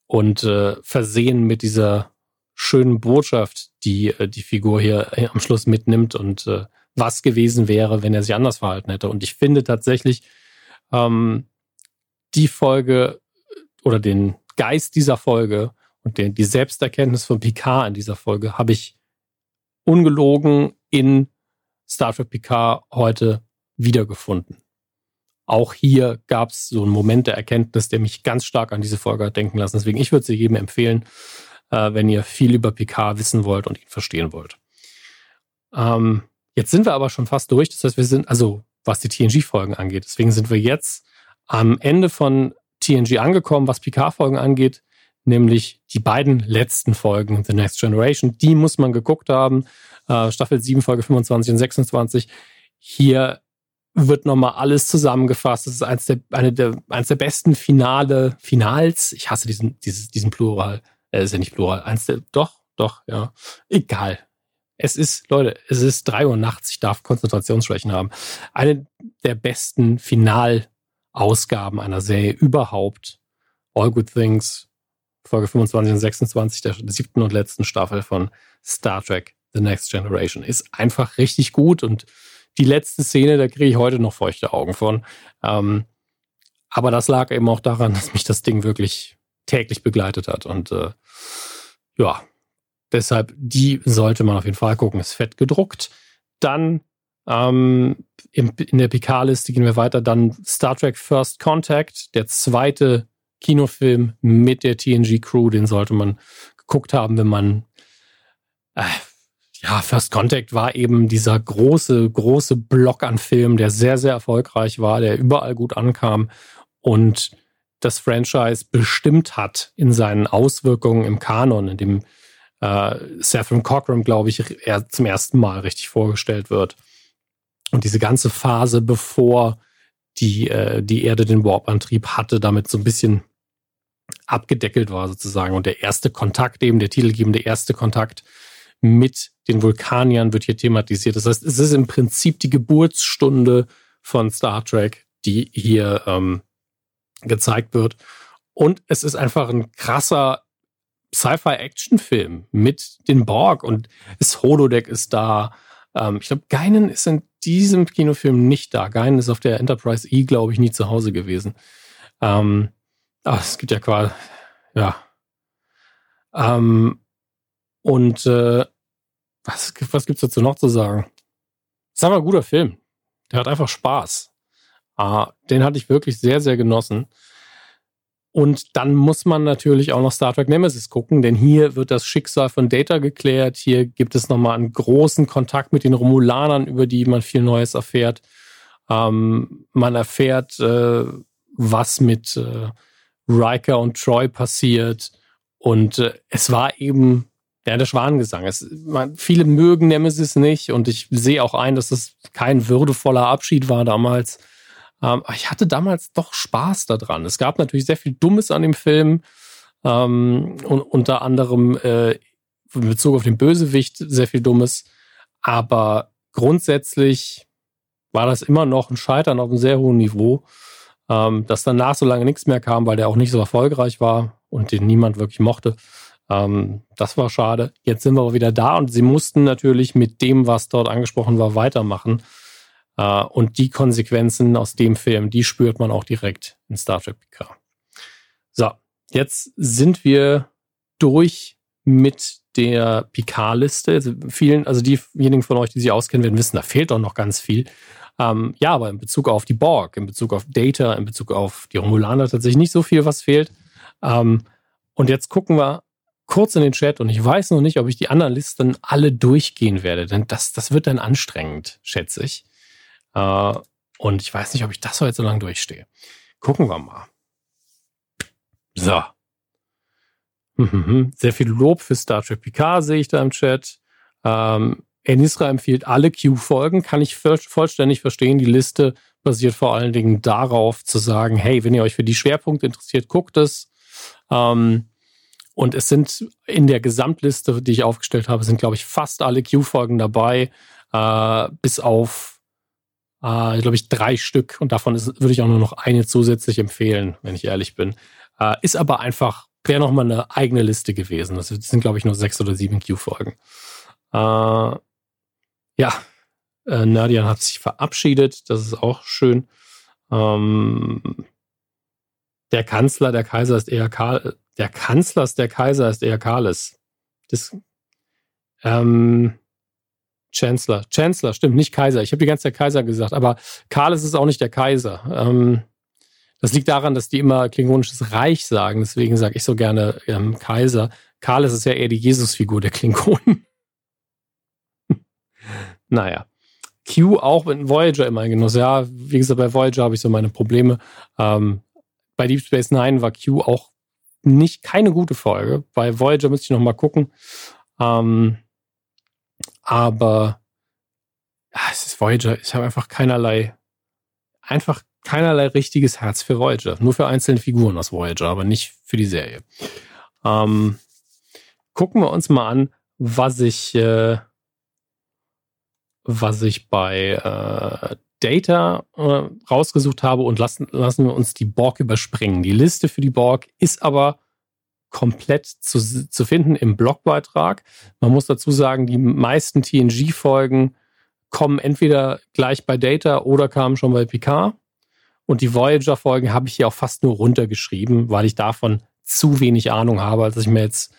und äh, versehen mit dieser schönen Botschaft, die äh, die Figur hier am Schluss mitnimmt und äh, was gewesen wäre, wenn er sich anders verhalten hätte. Und ich finde tatsächlich ähm, die Folge oder den Geist dieser Folge und den, die Selbsterkenntnis von Picard in dieser Folge habe ich ungelogen in Star Trek Picard heute wiedergefunden. Auch hier gab es so einen Moment der Erkenntnis, der mich ganz stark an diese Folge hat denken lassen. Deswegen, ich würde sie jedem empfehlen, äh, wenn ihr viel über Picard wissen wollt und ihn verstehen wollt. Ähm, jetzt sind wir aber schon fast durch. Das heißt, wir sind, also was die TNG-Folgen angeht. Deswegen sind wir jetzt am Ende von TNG angekommen, was Picard-Folgen angeht nämlich die beiden letzten Folgen The Next Generation. Die muss man geguckt haben. Äh, Staffel 7, Folge 25 und 26. Hier wird nochmal alles zusammengefasst. Das ist eins der, eine der, eins der besten Finale, Finals. Ich hasse diesen, dieses, diesen Plural. Äh, ist ja nicht Plural. Eins der, doch, doch, ja. Egal. Es ist, Leute, es ist drei Uhr nachts. Ich darf Konzentrationsschwächen haben. Eine der besten Finalausgaben einer Serie überhaupt. All Good Things, Folge 25 und 26 der siebten und letzten Staffel von Star Trek The Next Generation. Ist einfach richtig gut und die letzte Szene, da kriege ich heute noch feuchte Augen von. Ähm, aber das lag eben auch daran, dass mich das Ding wirklich täglich begleitet hat. Und äh, ja, deshalb, die sollte man auf jeden Fall gucken. Ist fett gedruckt. Dann ähm, in, in der PK-Liste gehen wir weiter. Dann Star Trek First Contact, der zweite Kinofilm mit der TNG-Crew, den sollte man geguckt haben, wenn man äh, ja, First Contact war eben dieser große, große Block an Filmen, der sehr, sehr erfolgreich war, der überall gut ankam und das Franchise bestimmt hat in seinen Auswirkungen im Kanon, in dem äh, Saffron Cochran, glaube ich, er zum ersten Mal richtig vorgestellt wird. Und diese ganze Phase, bevor die, äh, die Erde den Warp-Antrieb hatte, damit so ein bisschen abgedeckelt war sozusagen. Und der erste Kontakt, eben der titelgebende erste Kontakt mit den Vulkaniern wird hier thematisiert. Das heißt, es ist im Prinzip die Geburtsstunde von Star Trek, die hier ähm, gezeigt wird. Und es ist einfach ein krasser Sci-Fi-Action-Film mit den Borg und das Holodeck ist da. Ähm, ich glaube, Geinen ist in diesem Kinofilm nicht da. Geinen ist auf der Enterprise E, glaube ich, nie zu Hause gewesen. Ähm, Ach, es gibt ja quasi, ja. Ähm, und äh, was, was gibt's dazu noch zu sagen? Es ist einfach ein guter Film. Der hat einfach Spaß. Ah, den hatte ich wirklich sehr, sehr genossen. Und dann muss man natürlich auch noch Star Trek Nemesis gucken, denn hier wird das Schicksal von Data geklärt. Hier gibt es nochmal einen großen Kontakt mit den Romulanern, über die man viel Neues erfährt. Ähm, man erfährt, äh, was mit äh, Riker und Troy passiert. Und äh, es war eben ja, der Schwanengesang. Es, man, viele mögen Nemesis nicht und ich sehe auch ein, dass es kein würdevoller Abschied war damals. Ähm, ich hatte damals doch Spaß daran. Es gab natürlich sehr viel Dummes an dem Film. Ähm, und unter anderem äh, in Bezug auf den Bösewicht sehr viel Dummes. Aber grundsätzlich war das immer noch ein Scheitern auf einem sehr hohen Niveau. Ähm, dass danach so lange nichts mehr kam, weil der auch nicht so erfolgreich war und den niemand wirklich mochte. Ähm, das war schade. Jetzt sind wir aber wieder da und sie mussten natürlich mit dem, was dort angesprochen war, weitermachen. Äh, und die Konsequenzen aus dem Film, die spürt man auch direkt in Star Trek PK. So, jetzt sind wir durch mit der PK-Liste. Also vielen, also diejenigen von euch, die sich auskennen, werden wissen, da fehlt doch noch ganz viel. Ähm, ja, aber in Bezug auf die Borg, in Bezug auf Data, in Bezug auf die Romulaner tatsächlich nicht so viel, was fehlt. Ähm, und jetzt gucken wir kurz in den Chat und ich weiß noch nicht, ob ich die anderen Listen alle durchgehen werde, denn das, das wird dann anstrengend, schätze ich. Äh, und ich weiß nicht, ob ich das heute so lange durchstehe. Gucken wir mal. So. Sehr viel Lob für Star Trek Picard sehe ich da im Chat. Ähm, Enisra empfiehlt alle Q-Folgen, kann ich vollständig verstehen. Die Liste basiert vor allen Dingen darauf zu sagen, hey, wenn ihr euch für die Schwerpunkte interessiert, guckt es. Ähm, und es sind in der Gesamtliste, die ich aufgestellt habe, sind, glaube ich, fast alle Q-Folgen dabei, äh, bis auf, äh, glaube ich, drei Stück. Und davon ist, würde ich auch nur noch eine zusätzlich empfehlen, wenn ich ehrlich bin. Äh, ist aber einfach, wäre nochmal eine eigene Liste gewesen. Das sind, glaube ich, nur sechs oder sieben Q-Folgen. Äh, ja, äh, Nadian hat sich verabschiedet. Das ist auch schön. Ähm, der Kanzler, der Kaiser ist eher Karl. Der Kanzler ist der Kaiser ist eher Karles. Das, ähm, Chancellor. Chancellor, stimmt, nicht Kaiser. Ich habe die ganze Zeit Kaiser gesagt, aber Karles ist auch nicht der Kaiser. Ähm, das liegt daran, dass die immer klingonisches Reich sagen. Deswegen sage ich so gerne ähm, Kaiser. Karles ist ja eher die Jesusfigur der Klingonen. naja. Q auch mit Voyager immer ein Genuss. Ja, wie gesagt, bei Voyager habe ich so meine Probleme. Ähm, bei Deep Space Nine war Q auch nicht keine gute Folge. Bei Voyager müsste ich noch mal gucken. Ähm, aber ja, es ist Voyager. Ich habe einfach keinerlei, einfach keinerlei richtiges Herz für Voyager. Nur für einzelne Figuren aus Voyager, aber nicht für die Serie. Ähm, gucken wir uns mal an, was ich äh, was ich bei äh, Data äh, rausgesucht habe und lassen, lassen wir uns die Borg überspringen. Die Liste für die Borg ist aber komplett zu, zu finden im Blogbeitrag. Man muss dazu sagen, die meisten TNG-Folgen kommen entweder gleich bei Data oder kamen schon bei Picard. Und die Voyager-Folgen habe ich hier auch fast nur runtergeschrieben, weil ich davon zu wenig Ahnung habe, als ich mir jetzt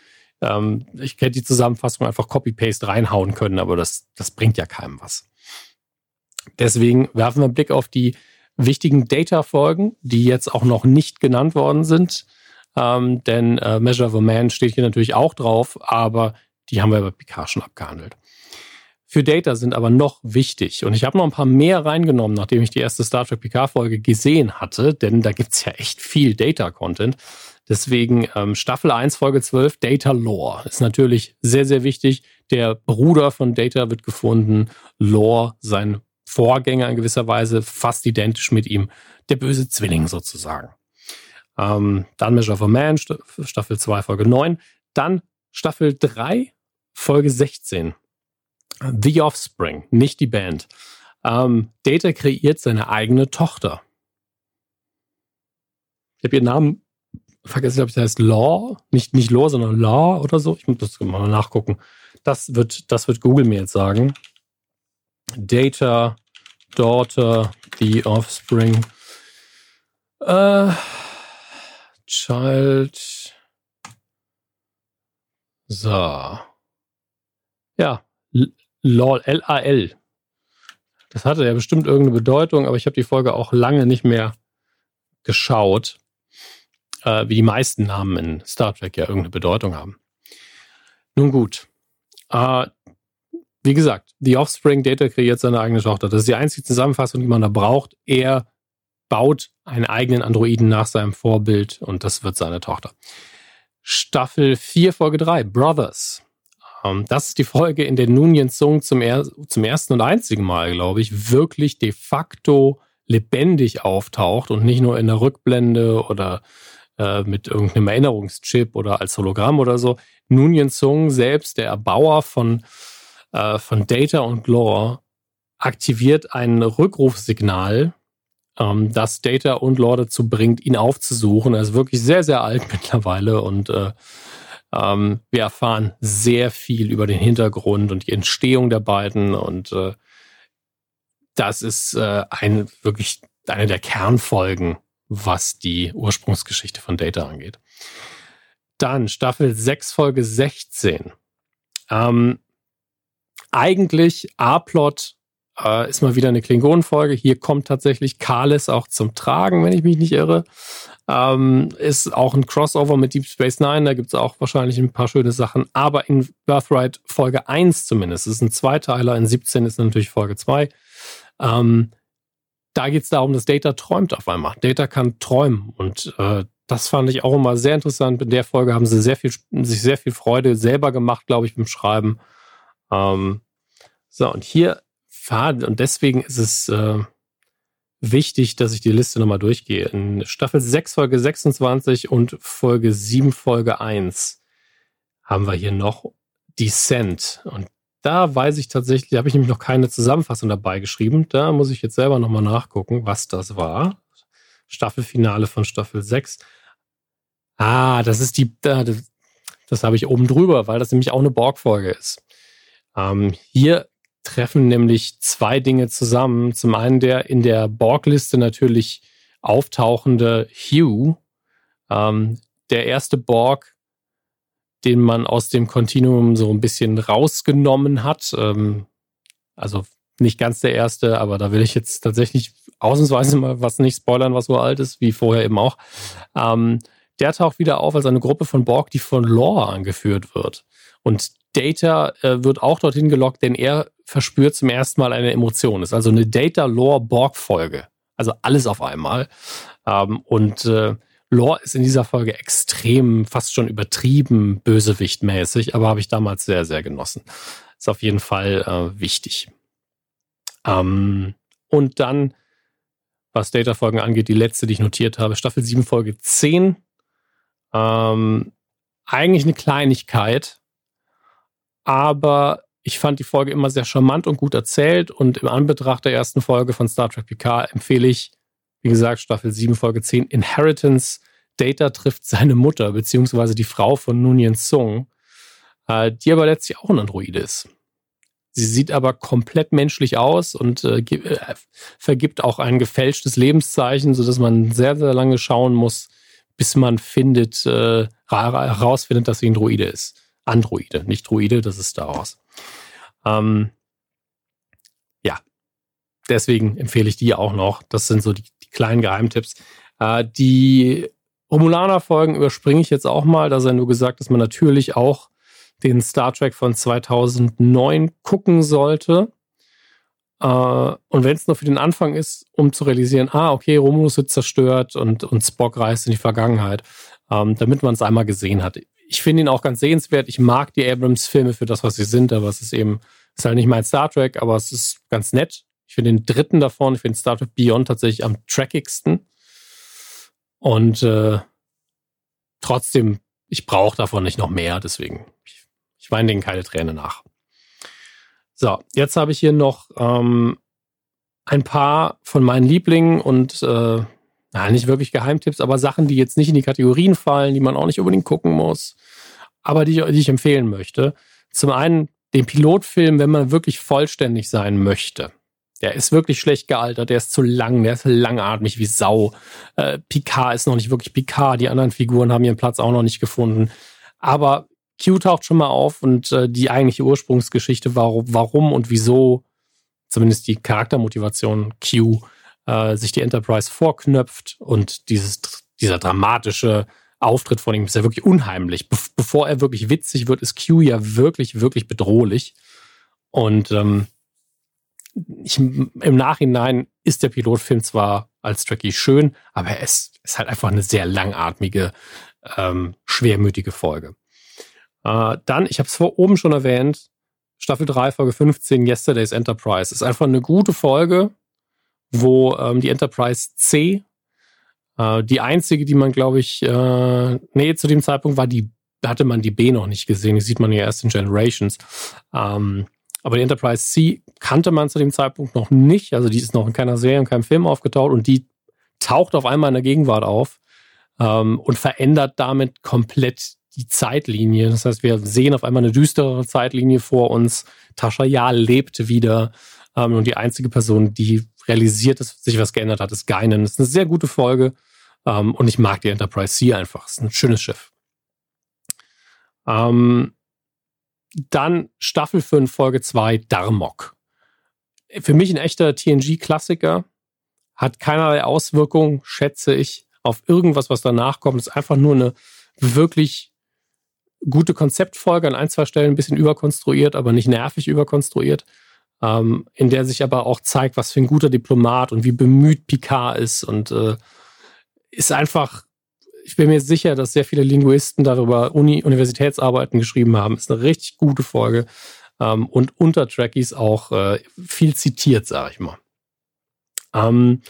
ähm, ich hätte die Zusammenfassung einfach Copy-Paste reinhauen können, aber das, das bringt ja keinem was. Deswegen werfen wir einen Blick auf die wichtigen Data-Folgen, die jetzt auch noch nicht genannt worden sind. Ähm, denn äh, Measure of a Man steht hier natürlich auch drauf, aber die haben wir bei Picard schon abgehandelt. Für Data sind aber noch wichtig, und ich habe noch ein paar mehr reingenommen, nachdem ich die erste Star Trek Picard-Folge gesehen hatte, denn da gibt's ja echt viel Data-Content. Deswegen ähm, Staffel 1, Folge 12, Data Lore ist natürlich sehr, sehr wichtig. Der Bruder von Data wird gefunden. Lore, sein Vorgänger in gewisser Weise, fast identisch mit ihm. Der böse Zwilling sozusagen. Ähm, dann Measure of a Man, Staffel 2, Folge 9. Dann Staffel 3, Folge 16. The Offspring, nicht die Band. Ähm, Data kreiert seine eigene Tochter. Ich habe ihren Namen vergessen, ob das heißt Law, nicht, nicht Law, sondern Law oder so. Ich muss das mal nachgucken. Das wird, das wird Google mir jetzt sagen. Data, Daughter, The Offspring, äh, Child, so. Ja, LOL, L-A-L. Das hatte ja bestimmt irgendeine Bedeutung, aber ich habe die Folge auch lange nicht mehr geschaut äh, wie die meisten Namen in Star Trek ja irgendeine Bedeutung haben. Nun gut. Äh, wie gesagt, The Offspring Data kreiert seine eigene Tochter. Das ist die einzige Zusammenfassung, die man da braucht. Er baut einen eigenen Androiden nach seinem Vorbild und das wird seine Tochter. Staffel 4, Folge 3, Brothers. Ähm, das ist die Folge, in der Nunien Sung zum, er zum ersten und einzigen Mal, glaube ich, wirklich de facto lebendig auftaucht und nicht nur in der Rückblende oder äh, mit irgendeinem Erinnerungschip oder als Hologramm oder so. Nunien Sung selbst, der Erbauer von, äh, von Data und Lore, aktiviert ein Rückrufsignal, ähm, das Data und Lore dazu bringt, ihn aufzusuchen. Er ist wirklich sehr, sehr alt mittlerweile und äh, ähm, wir erfahren sehr viel über den Hintergrund und die Entstehung der beiden und äh, das ist äh, ein wirklich eine der Kernfolgen was die Ursprungsgeschichte von Data angeht. Dann Staffel 6, Folge 16. Ähm, eigentlich A-Plot äh, ist mal wieder eine Klingonenfolge. Hier kommt tatsächlich Kalis auch zum Tragen, wenn ich mich nicht irre. Ähm, ist auch ein Crossover mit Deep Space Nine, da gibt es auch wahrscheinlich ein paar schöne Sachen. Aber in Birthright Folge 1 zumindest, das ist ein Zweiteiler, in 17 ist natürlich Folge 2. Ähm, da geht es darum, dass Data träumt auf einmal. Data kann träumen und äh, das fand ich auch immer sehr interessant. In der Folge haben sie sehr viel, sich sehr viel Freude selber gemacht, glaube ich, beim Schreiben. Ähm, so, und hier und deswegen ist es äh, wichtig, dass ich die Liste nochmal durchgehe. In Staffel 6, Folge 26 und Folge 7, Folge 1 haben wir hier noch Descent. Und da weiß ich tatsächlich, da habe ich nämlich noch keine Zusammenfassung dabei geschrieben. Da muss ich jetzt selber nochmal nachgucken, was das war. Staffelfinale von Staffel 6. Ah, das ist die, das, das habe ich oben drüber, weil das nämlich auch eine Borg-Folge ist. Ähm, hier treffen nämlich zwei Dinge zusammen. Zum einen der in der Borg-Liste natürlich auftauchende Hugh, ähm, der erste Borg, den man aus dem Kontinuum so ein bisschen rausgenommen hat. Ähm, also nicht ganz der erste, aber da will ich jetzt tatsächlich ausnahmsweise mal was nicht spoilern, was so alt ist, wie vorher eben auch. Ähm, der taucht wieder auf als eine Gruppe von Borg, die von Lore angeführt wird. Und Data äh, wird auch dorthin gelockt, denn er verspürt zum ersten Mal eine Emotion. Das ist also eine Data-Lore-Borg-Folge. Also alles auf einmal. Ähm, und äh, Lore ist in dieser Folge extrem, fast schon übertrieben bösewichtmäßig, aber habe ich damals sehr, sehr genossen. Ist auf jeden Fall äh, wichtig. Ähm, und dann, was Data-Folgen angeht, die letzte, die ich notiert habe, Staffel 7, Folge 10. Ähm, eigentlich eine Kleinigkeit, aber ich fand die Folge immer sehr charmant und gut erzählt und im Anbetracht der ersten Folge von Star Trek Picard empfehle ich, wie gesagt, Staffel 7, Folge 10, Inheritance. Data trifft seine Mutter, beziehungsweise die Frau von Nunien Sung, äh, die aber letztlich auch ein Android ist. Sie sieht aber komplett menschlich aus und äh, äh, vergibt auch ein gefälschtes Lebenszeichen, sodass man sehr, sehr lange schauen muss, bis man findet, äh, herausfindet, dass sie ein Droide ist. Androide, nicht Droide, das ist Star Wars. Ähm, ja, deswegen empfehle ich die auch noch. Das sind so die, die kleinen Geheimtipps. Äh, die Romulaner-Folgen überspringe ich jetzt auch mal. Da sei nur gesagt, dass man natürlich auch den Star Trek von 2009 gucken sollte. Äh, und wenn es nur für den Anfang ist, um zu realisieren, ah, okay, Romulus wird zerstört und, und Spock reist in die Vergangenheit, ähm, damit man es einmal gesehen hat ich finde ihn auch ganz sehenswert. Ich mag die Abrams-Filme für das, was sie sind, aber es ist eben, es ist halt nicht mein Star Trek, aber es ist ganz nett. Ich finde den dritten davon, ich finde Star Trek Beyond tatsächlich am trackigsten. Und äh, trotzdem, ich brauche davon nicht noch mehr, deswegen, ich, ich weine denen keine Träne nach. So, jetzt habe ich hier noch ähm, ein paar von meinen Lieblingen und äh, na, nicht wirklich Geheimtipps, aber Sachen, die jetzt nicht in die Kategorien fallen, die man auch nicht unbedingt gucken muss, aber die, die ich empfehlen möchte. Zum einen den Pilotfilm, wenn man wirklich vollständig sein möchte. Der ist wirklich schlecht gealtert, der ist zu lang, der ist langatmig wie Sau. Äh, Picard ist noch nicht wirklich Picard, die anderen Figuren haben ihren Platz auch noch nicht gefunden. Aber Q taucht schon mal auf und äh, die eigentliche Ursprungsgeschichte, warum, warum und wieso, zumindest die Charaktermotivation Q, äh, sich die Enterprise vorknöpft und dieses, dieser dramatische Auftritt von ihm ist ja wirklich unheimlich. Be bevor er wirklich witzig wird, ist Q ja wirklich, wirklich bedrohlich. Und ähm, ich, im Nachhinein ist der Pilotfilm zwar als Trekkie schön, aber er ist, ist halt einfach eine sehr langatmige, ähm, schwermütige Folge. Äh, dann, ich habe es vor oben schon erwähnt, Staffel 3, Folge 15, Yesterday's Enterprise. Ist einfach eine gute Folge, wo ähm, die Enterprise C, äh, die einzige, die man, glaube ich, äh, nee, zu dem Zeitpunkt war die, hatte man die B noch nicht gesehen, die sieht man ja erst in Generations. Ähm, aber die Enterprise C kannte man zu dem Zeitpunkt noch nicht, also die ist noch in keiner Serie, in keinem Film aufgetaucht und die taucht auf einmal in der Gegenwart auf ähm, und verändert damit komplett die Zeitlinie. Das heißt, wir sehen auf einmal eine düsterere Zeitlinie vor uns. Tascha Jahl lebt wieder. Ähm, und die einzige Person, die realisiert, dass sich was geändert hat, ist Geinen. Das ist eine sehr gute Folge ähm, und ich mag die Enterprise C einfach. Es ist ein schönes Schiff. Ähm, dann Staffel 5, Folge 2, Darmok. für mich ein echter TNG-Klassiker. Hat keinerlei Auswirkung, schätze ich, auf irgendwas, was danach kommt. Ist einfach nur eine wirklich gute Konzeptfolge an ein, zwei Stellen ein bisschen überkonstruiert, aber nicht nervig überkonstruiert. Ähm, in der sich aber auch zeigt, was für ein guter Diplomat und wie bemüht Picard ist und äh, ist einfach, ich bin mir sicher, dass sehr viele Linguisten darüber Uni Universitätsarbeiten geschrieben haben. Ist eine richtig gute Folge ähm, und unter Trekkies auch äh, viel zitiert, sage ich mal. Ähm,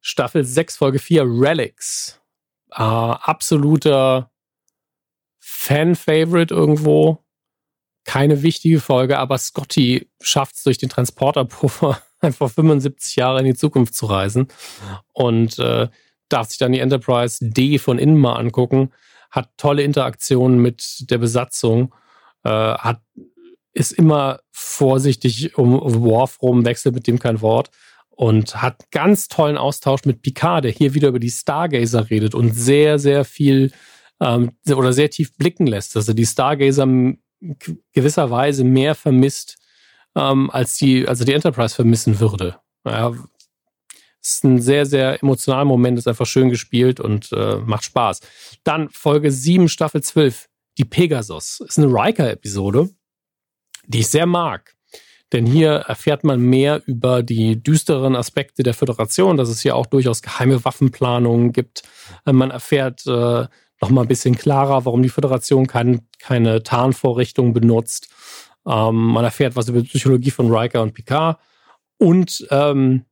Staffel 6, Folge 4, Relics. Äh, absoluter Fan-Favorite irgendwo. Keine wichtige Folge, aber Scotty schafft es durch den Transporterpuffer einfach 75 Jahre in die Zukunft zu reisen. Und äh, darf sich dann die Enterprise D von innen mal angucken, hat tolle Interaktionen mit der Besatzung, äh, hat ist immer vorsichtig um Worf rum, wechselt mit dem kein Wort. Und hat ganz tollen Austausch mit Picard, der hier wieder über die Stargazer redet und sehr, sehr viel ähm, oder sehr tief blicken lässt, dass er die Stargazer gewisserweise mehr vermisst, ähm, als die, also die Enterprise vermissen würde. Ja, es ist ein sehr, sehr emotionaler Moment, ist einfach schön gespielt und äh, macht Spaß. Dann Folge 7, Staffel 12, die Pegasus. Ist eine Riker-Episode die ich sehr mag. Denn hier erfährt man mehr über die düsteren Aspekte der Föderation, dass es hier auch durchaus geheime Waffenplanungen gibt. Äh, man erfährt äh, noch mal ein bisschen klarer, warum die Föderation kein, keine Tarnvorrichtung benutzt. Ähm, man erfährt was über die Psychologie von Riker und Picard. Und ähm,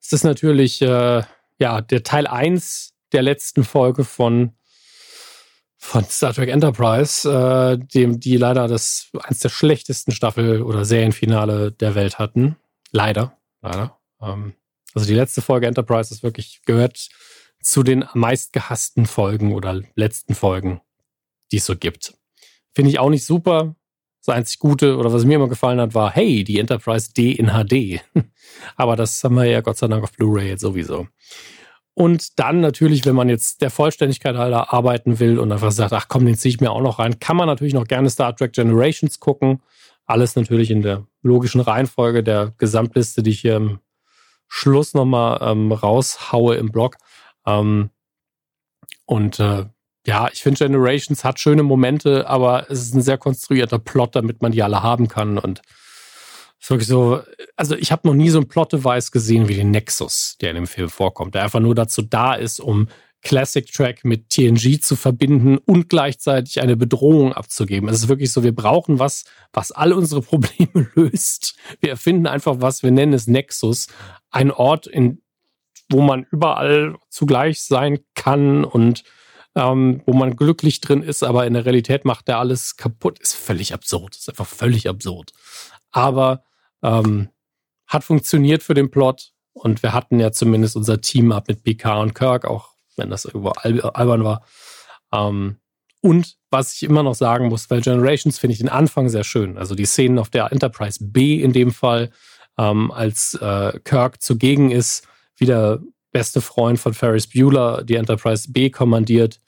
es ist natürlich äh, ja der Teil 1 der letzten Folge von von Star Trek Enterprise, äh, dem, die leider das eins der schlechtesten Staffel- oder Serienfinale der Welt hatten. Leider, leider. Ähm, also die letzte Folge Enterprise ist wirklich gehört zu den meistgehassten Folgen oder letzten Folgen, die es so gibt. Finde ich auch nicht super. Das einzig Gute oder was mir immer gefallen hat, war, hey, die Enterprise D in HD. Aber das haben wir ja Gott sei Dank auf Blu-ray jetzt sowieso. Und dann natürlich, wenn man jetzt der Vollständigkeit halber arbeiten will und einfach sagt, ach komm, den ziehe ich mir auch noch rein, kann man natürlich noch gerne Star Trek Generations gucken. Alles natürlich in der logischen Reihenfolge der Gesamtliste, die ich hier im Schluss nochmal ähm, raushaue im Blog. Ähm, und äh, ja, ich finde Generations hat schöne Momente, aber es ist ein sehr konstruierter Plot, damit man die alle haben kann. Und ist wirklich so, also ich habe noch nie so einen Plot-Device gesehen wie den Nexus, der in dem Film vorkommt, der einfach nur dazu da ist, um Classic Track mit TNG zu verbinden und gleichzeitig eine Bedrohung abzugeben. Es ist wirklich so, wir brauchen was, was all unsere Probleme löst. Wir erfinden einfach was, wir nennen es Nexus. Ein Ort, in, wo man überall zugleich sein kann und ähm, wo man glücklich drin ist, aber in der Realität macht der alles kaputt. Ist völlig absurd. Ist einfach völlig absurd. Aber ähm, hat funktioniert für den Plot und wir hatten ja zumindest unser Team ab mit PK und Kirk, auch wenn das irgendwo albern war. Ähm, und was ich immer noch sagen muss, weil Generations finde ich den Anfang sehr schön. Also die Szenen auf der Enterprise B in dem Fall, ähm, als äh, Kirk zugegen ist, wie der beste Freund von Ferris Bueller die Enterprise B kommandiert.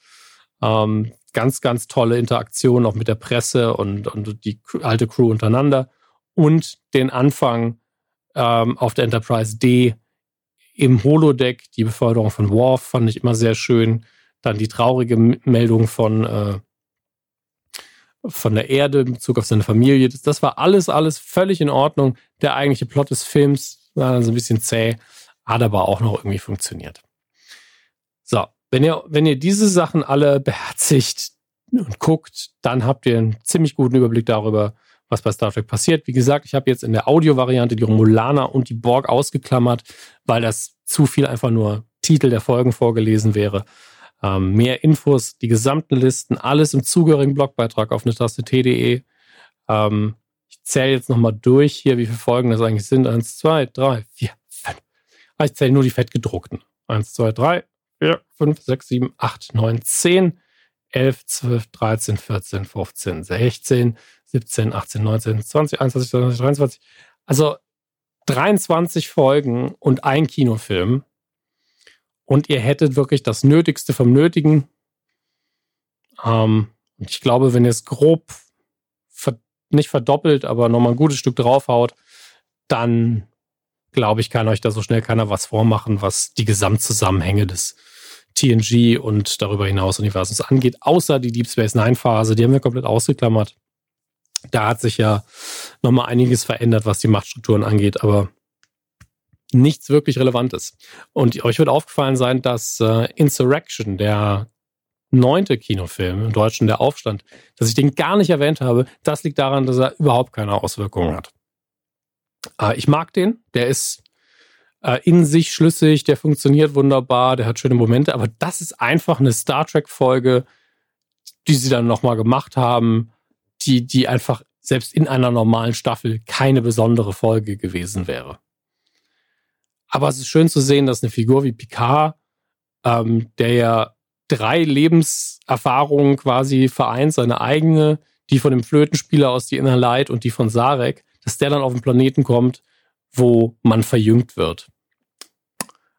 Ähm, ganz, ganz tolle Interaktion auch mit der Presse und, und die alte Crew untereinander und den Anfang ähm, auf der Enterprise D im Holodeck, die Beförderung von Worf fand ich immer sehr schön. Dann die traurige Meldung von, äh, von der Erde in Bezug auf seine Familie. Das, das, war alles, alles völlig in Ordnung. Der eigentliche Plot des Films war dann so ein bisschen zäh, hat aber auch noch irgendwie funktioniert. So, wenn ihr, wenn ihr diese Sachen alle beherzigt und guckt, dann habt ihr einen ziemlich guten Überblick darüber, was bei Star Trek passiert. Wie gesagt, ich habe jetzt in der Audiovariante die Romulaner und die Borg ausgeklammert, weil das zu viel einfach nur Titel der Folgen vorgelesen wäre. Ähm, mehr Infos, die gesamten Listen, alles im zugehörigen Blogbeitrag auf netaste.de. Ähm, ich zähle jetzt nochmal durch hier, wie viele Folgen das eigentlich sind. Eins, zwei, drei, vier, fünf. Ah, ich zähle nur die fettgedruckten. Eins, zwei, drei, vier, fünf, sechs, sieben, acht, neun, zehn, elf, zwölf, dreizehn, vierzehn, fünfzehn, sechzehn, 17, 18, 19, 20, 21, 22, 23. Also 23 Folgen und ein Kinofilm. Und ihr hättet wirklich das Nötigste vom Nötigen. Ähm, ich glaube, wenn ihr es grob ver nicht verdoppelt, aber nochmal ein gutes Stück draufhaut, dann glaube ich, kann euch da so schnell keiner was vormachen, was die Gesamtzusammenhänge des TNG und darüber hinaus Universums angeht, außer die Deep Space Nine Phase, die haben wir komplett ausgeklammert. Da hat sich ja nochmal einiges verändert, was die Machtstrukturen angeht, aber nichts wirklich Relevantes. Und euch wird aufgefallen sein, dass äh, Insurrection, der neunte Kinofilm im Deutschen, der Aufstand, dass ich den gar nicht erwähnt habe, das liegt daran, dass er überhaupt keine Auswirkungen hat. Äh, ich mag den, der ist äh, in sich schlüssig, der funktioniert wunderbar, der hat schöne Momente, aber das ist einfach eine Star Trek-Folge, die sie dann nochmal gemacht haben, die, die einfach selbst in einer normalen Staffel keine besondere Folge gewesen wäre. Aber es ist schön zu sehen, dass eine Figur wie Picard, ähm, der ja drei Lebenserfahrungen quasi vereint, seine eigene, die von dem Flötenspieler aus die Inner Light und die von Sarek, dass der dann auf den Planeten kommt, wo man verjüngt wird.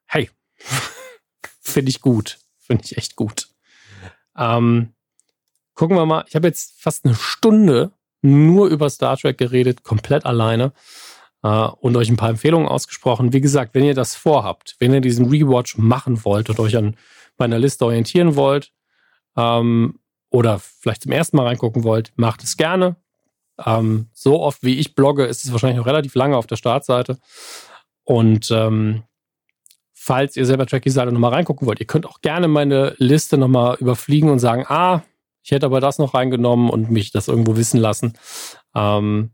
Hey, finde ich gut. Finde ich echt gut. Ähm, gucken wir mal. Ich habe jetzt fast eine Stunde nur über Star Trek geredet, komplett alleine äh, und euch ein paar Empfehlungen ausgesprochen. Wie gesagt, wenn ihr das vorhabt, wenn ihr diesen Rewatch machen wollt und euch an meiner Liste orientieren wollt ähm, oder vielleicht zum ersten Mal reingucken wollt, macht es gerne. Ähm, so oft wie ich blogge, ist es wahrscheinlich noch relativ lange auf der Startseite. Und ähm, falls ihr selber Trekkie-Seite nochmal reingucken wollt, ihr könnt auch gerne meine Liste nochmal überfliegen und sagen, ah, ich hätte aber das noch reingenommen und mich das irgendwo wissen lassen. Ähm,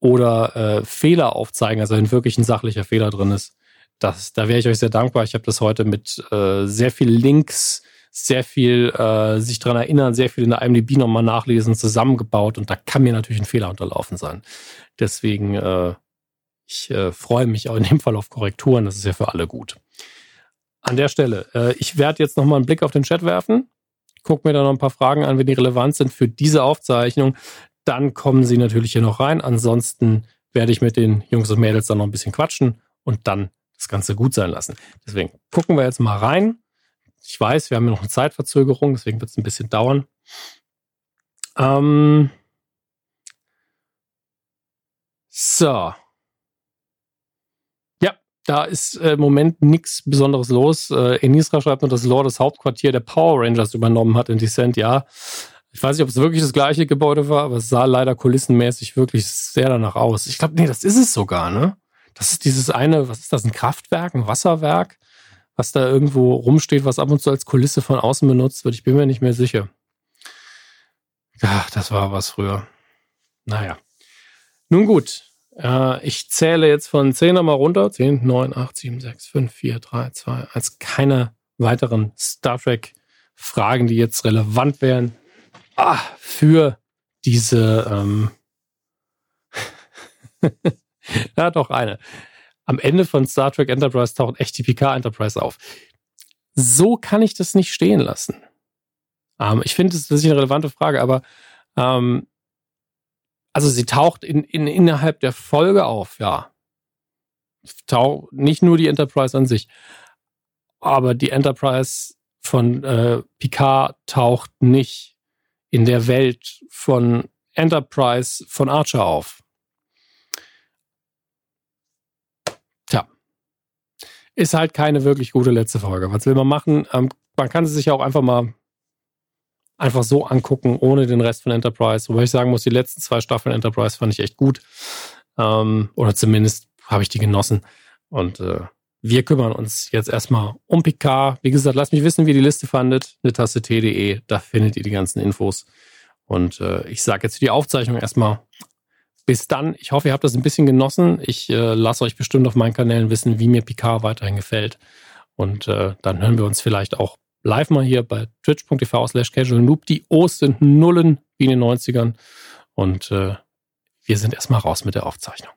oder äh, Fehler aufzeigen, also wenn wirklich ein sachlicher Fehler drin ist. Das, da wäre ich euch sehr dankbar. Ich habe das heute mit äh, sehr viel Links, sehr viel äh, sich dran erinnern, sehr viel in der IMDb nochmal nachlesen, zusammengebaut und da kann mir natürlich ein Fehler unterlaufen sein. Deswegen, äh, ich äh, freue mich auch in dem Fall auf Korrekturen, das ist ja für alle gut. An der Stelle, äh, ich werde jetzt nochmal einen Blick auf den Chat werfen, guck mir da noch ein paar Fragen an, wenn die relevant sind für diese Aufzeichnung dann kommen sie natürlich hier noch rein. Ansonsten werde ich mit den Jungs und Mädels dann noch ein bisschen quatschen und dann das Ganze gut sein lassen. Deswegen gucken wir jetzt mal rein. Ich weiß, wir haben ja noch eine Zeitverzögerung, deswegen wird es ein bisschen dauern. Ähm so. Ja, da ist äh, im Moment nichts Besonderes los. Äh, Enisra schreibt nur, dass Lord das Hauptquartier der Power Rangers übernommen hat in Descent. Ja, ich weiß nicht, ob es wirklich das gleiche Gebäude war, aber es sah leider kulissenmäßig wirklich sehr danach aus. Ich glaube, nee, das ist es sogar, ne? Das ist dieses eine, was ist das, ein Kraftwerk, ein Wasserwerk, was da irgendwo rumsteht, was ab und zu als Kulisse von außen benutzt wird. Ich bin mir nicht mehr sicher. Ja, das war was früher. Naja. Nun gut. Äh, ich zähle jetzt von 10 nochmal runter. 10, 9, 8, 7, 6, 5, 4, 3, 2, 1. Keine weiteren Star Trek Fragen, die jetzt relevant wären ah, für diese, ähm ja, doch eine. Am Ende von Star Trek Enterprise taucht echt die PK Enterprise auf. So kann ich das nicht stehen lassen. Ähm, ich finde, das ist eine relevante Frage, aber ähm, also sie taucht in, in, innerhalb der Folge auf, ja. Tauch, nicht nur die Enterprise an sich, aber die Enterprise von äh, Picard taucht nicht in der Welt von Enterprise von Archer auf. Ist halt keine wirklich gute letzte Folge. Was will man machen? Ähm, man kann sie sich auch einfach mal einfach so angucken, ohne den Rest von Enterprise. Wobei ich sagen muss, die letzten zwei Staffeln Enterprise fand ich echt gut. Ähm, oder zumindest habe ich die genossen. Und äh, wir kümmern uns jetzt erstmal um Picard. Wie gesagt, lasst mich wissen, wie ihr die Liste fandet. Eine Tasse T.de, da findet ihr die ganzen Infos. Und äh, ich sage jetzt für die Aufzeichnung erstmal bis dann. Ich hoffe, ihr habt das ein bisschen genossen. Ich äh, lasse euch bestimmt auf meinen Kanälen wissen, wie mir Picard weiterhin gefällt. Und äh, dann hören wir uns vielleicht auch live mal hier bei twitch.tv slash casual noob. Die O's sind Nullen wie in den 90ern. Und äh, wir sind erstmal raus mit der Aufzeichnung.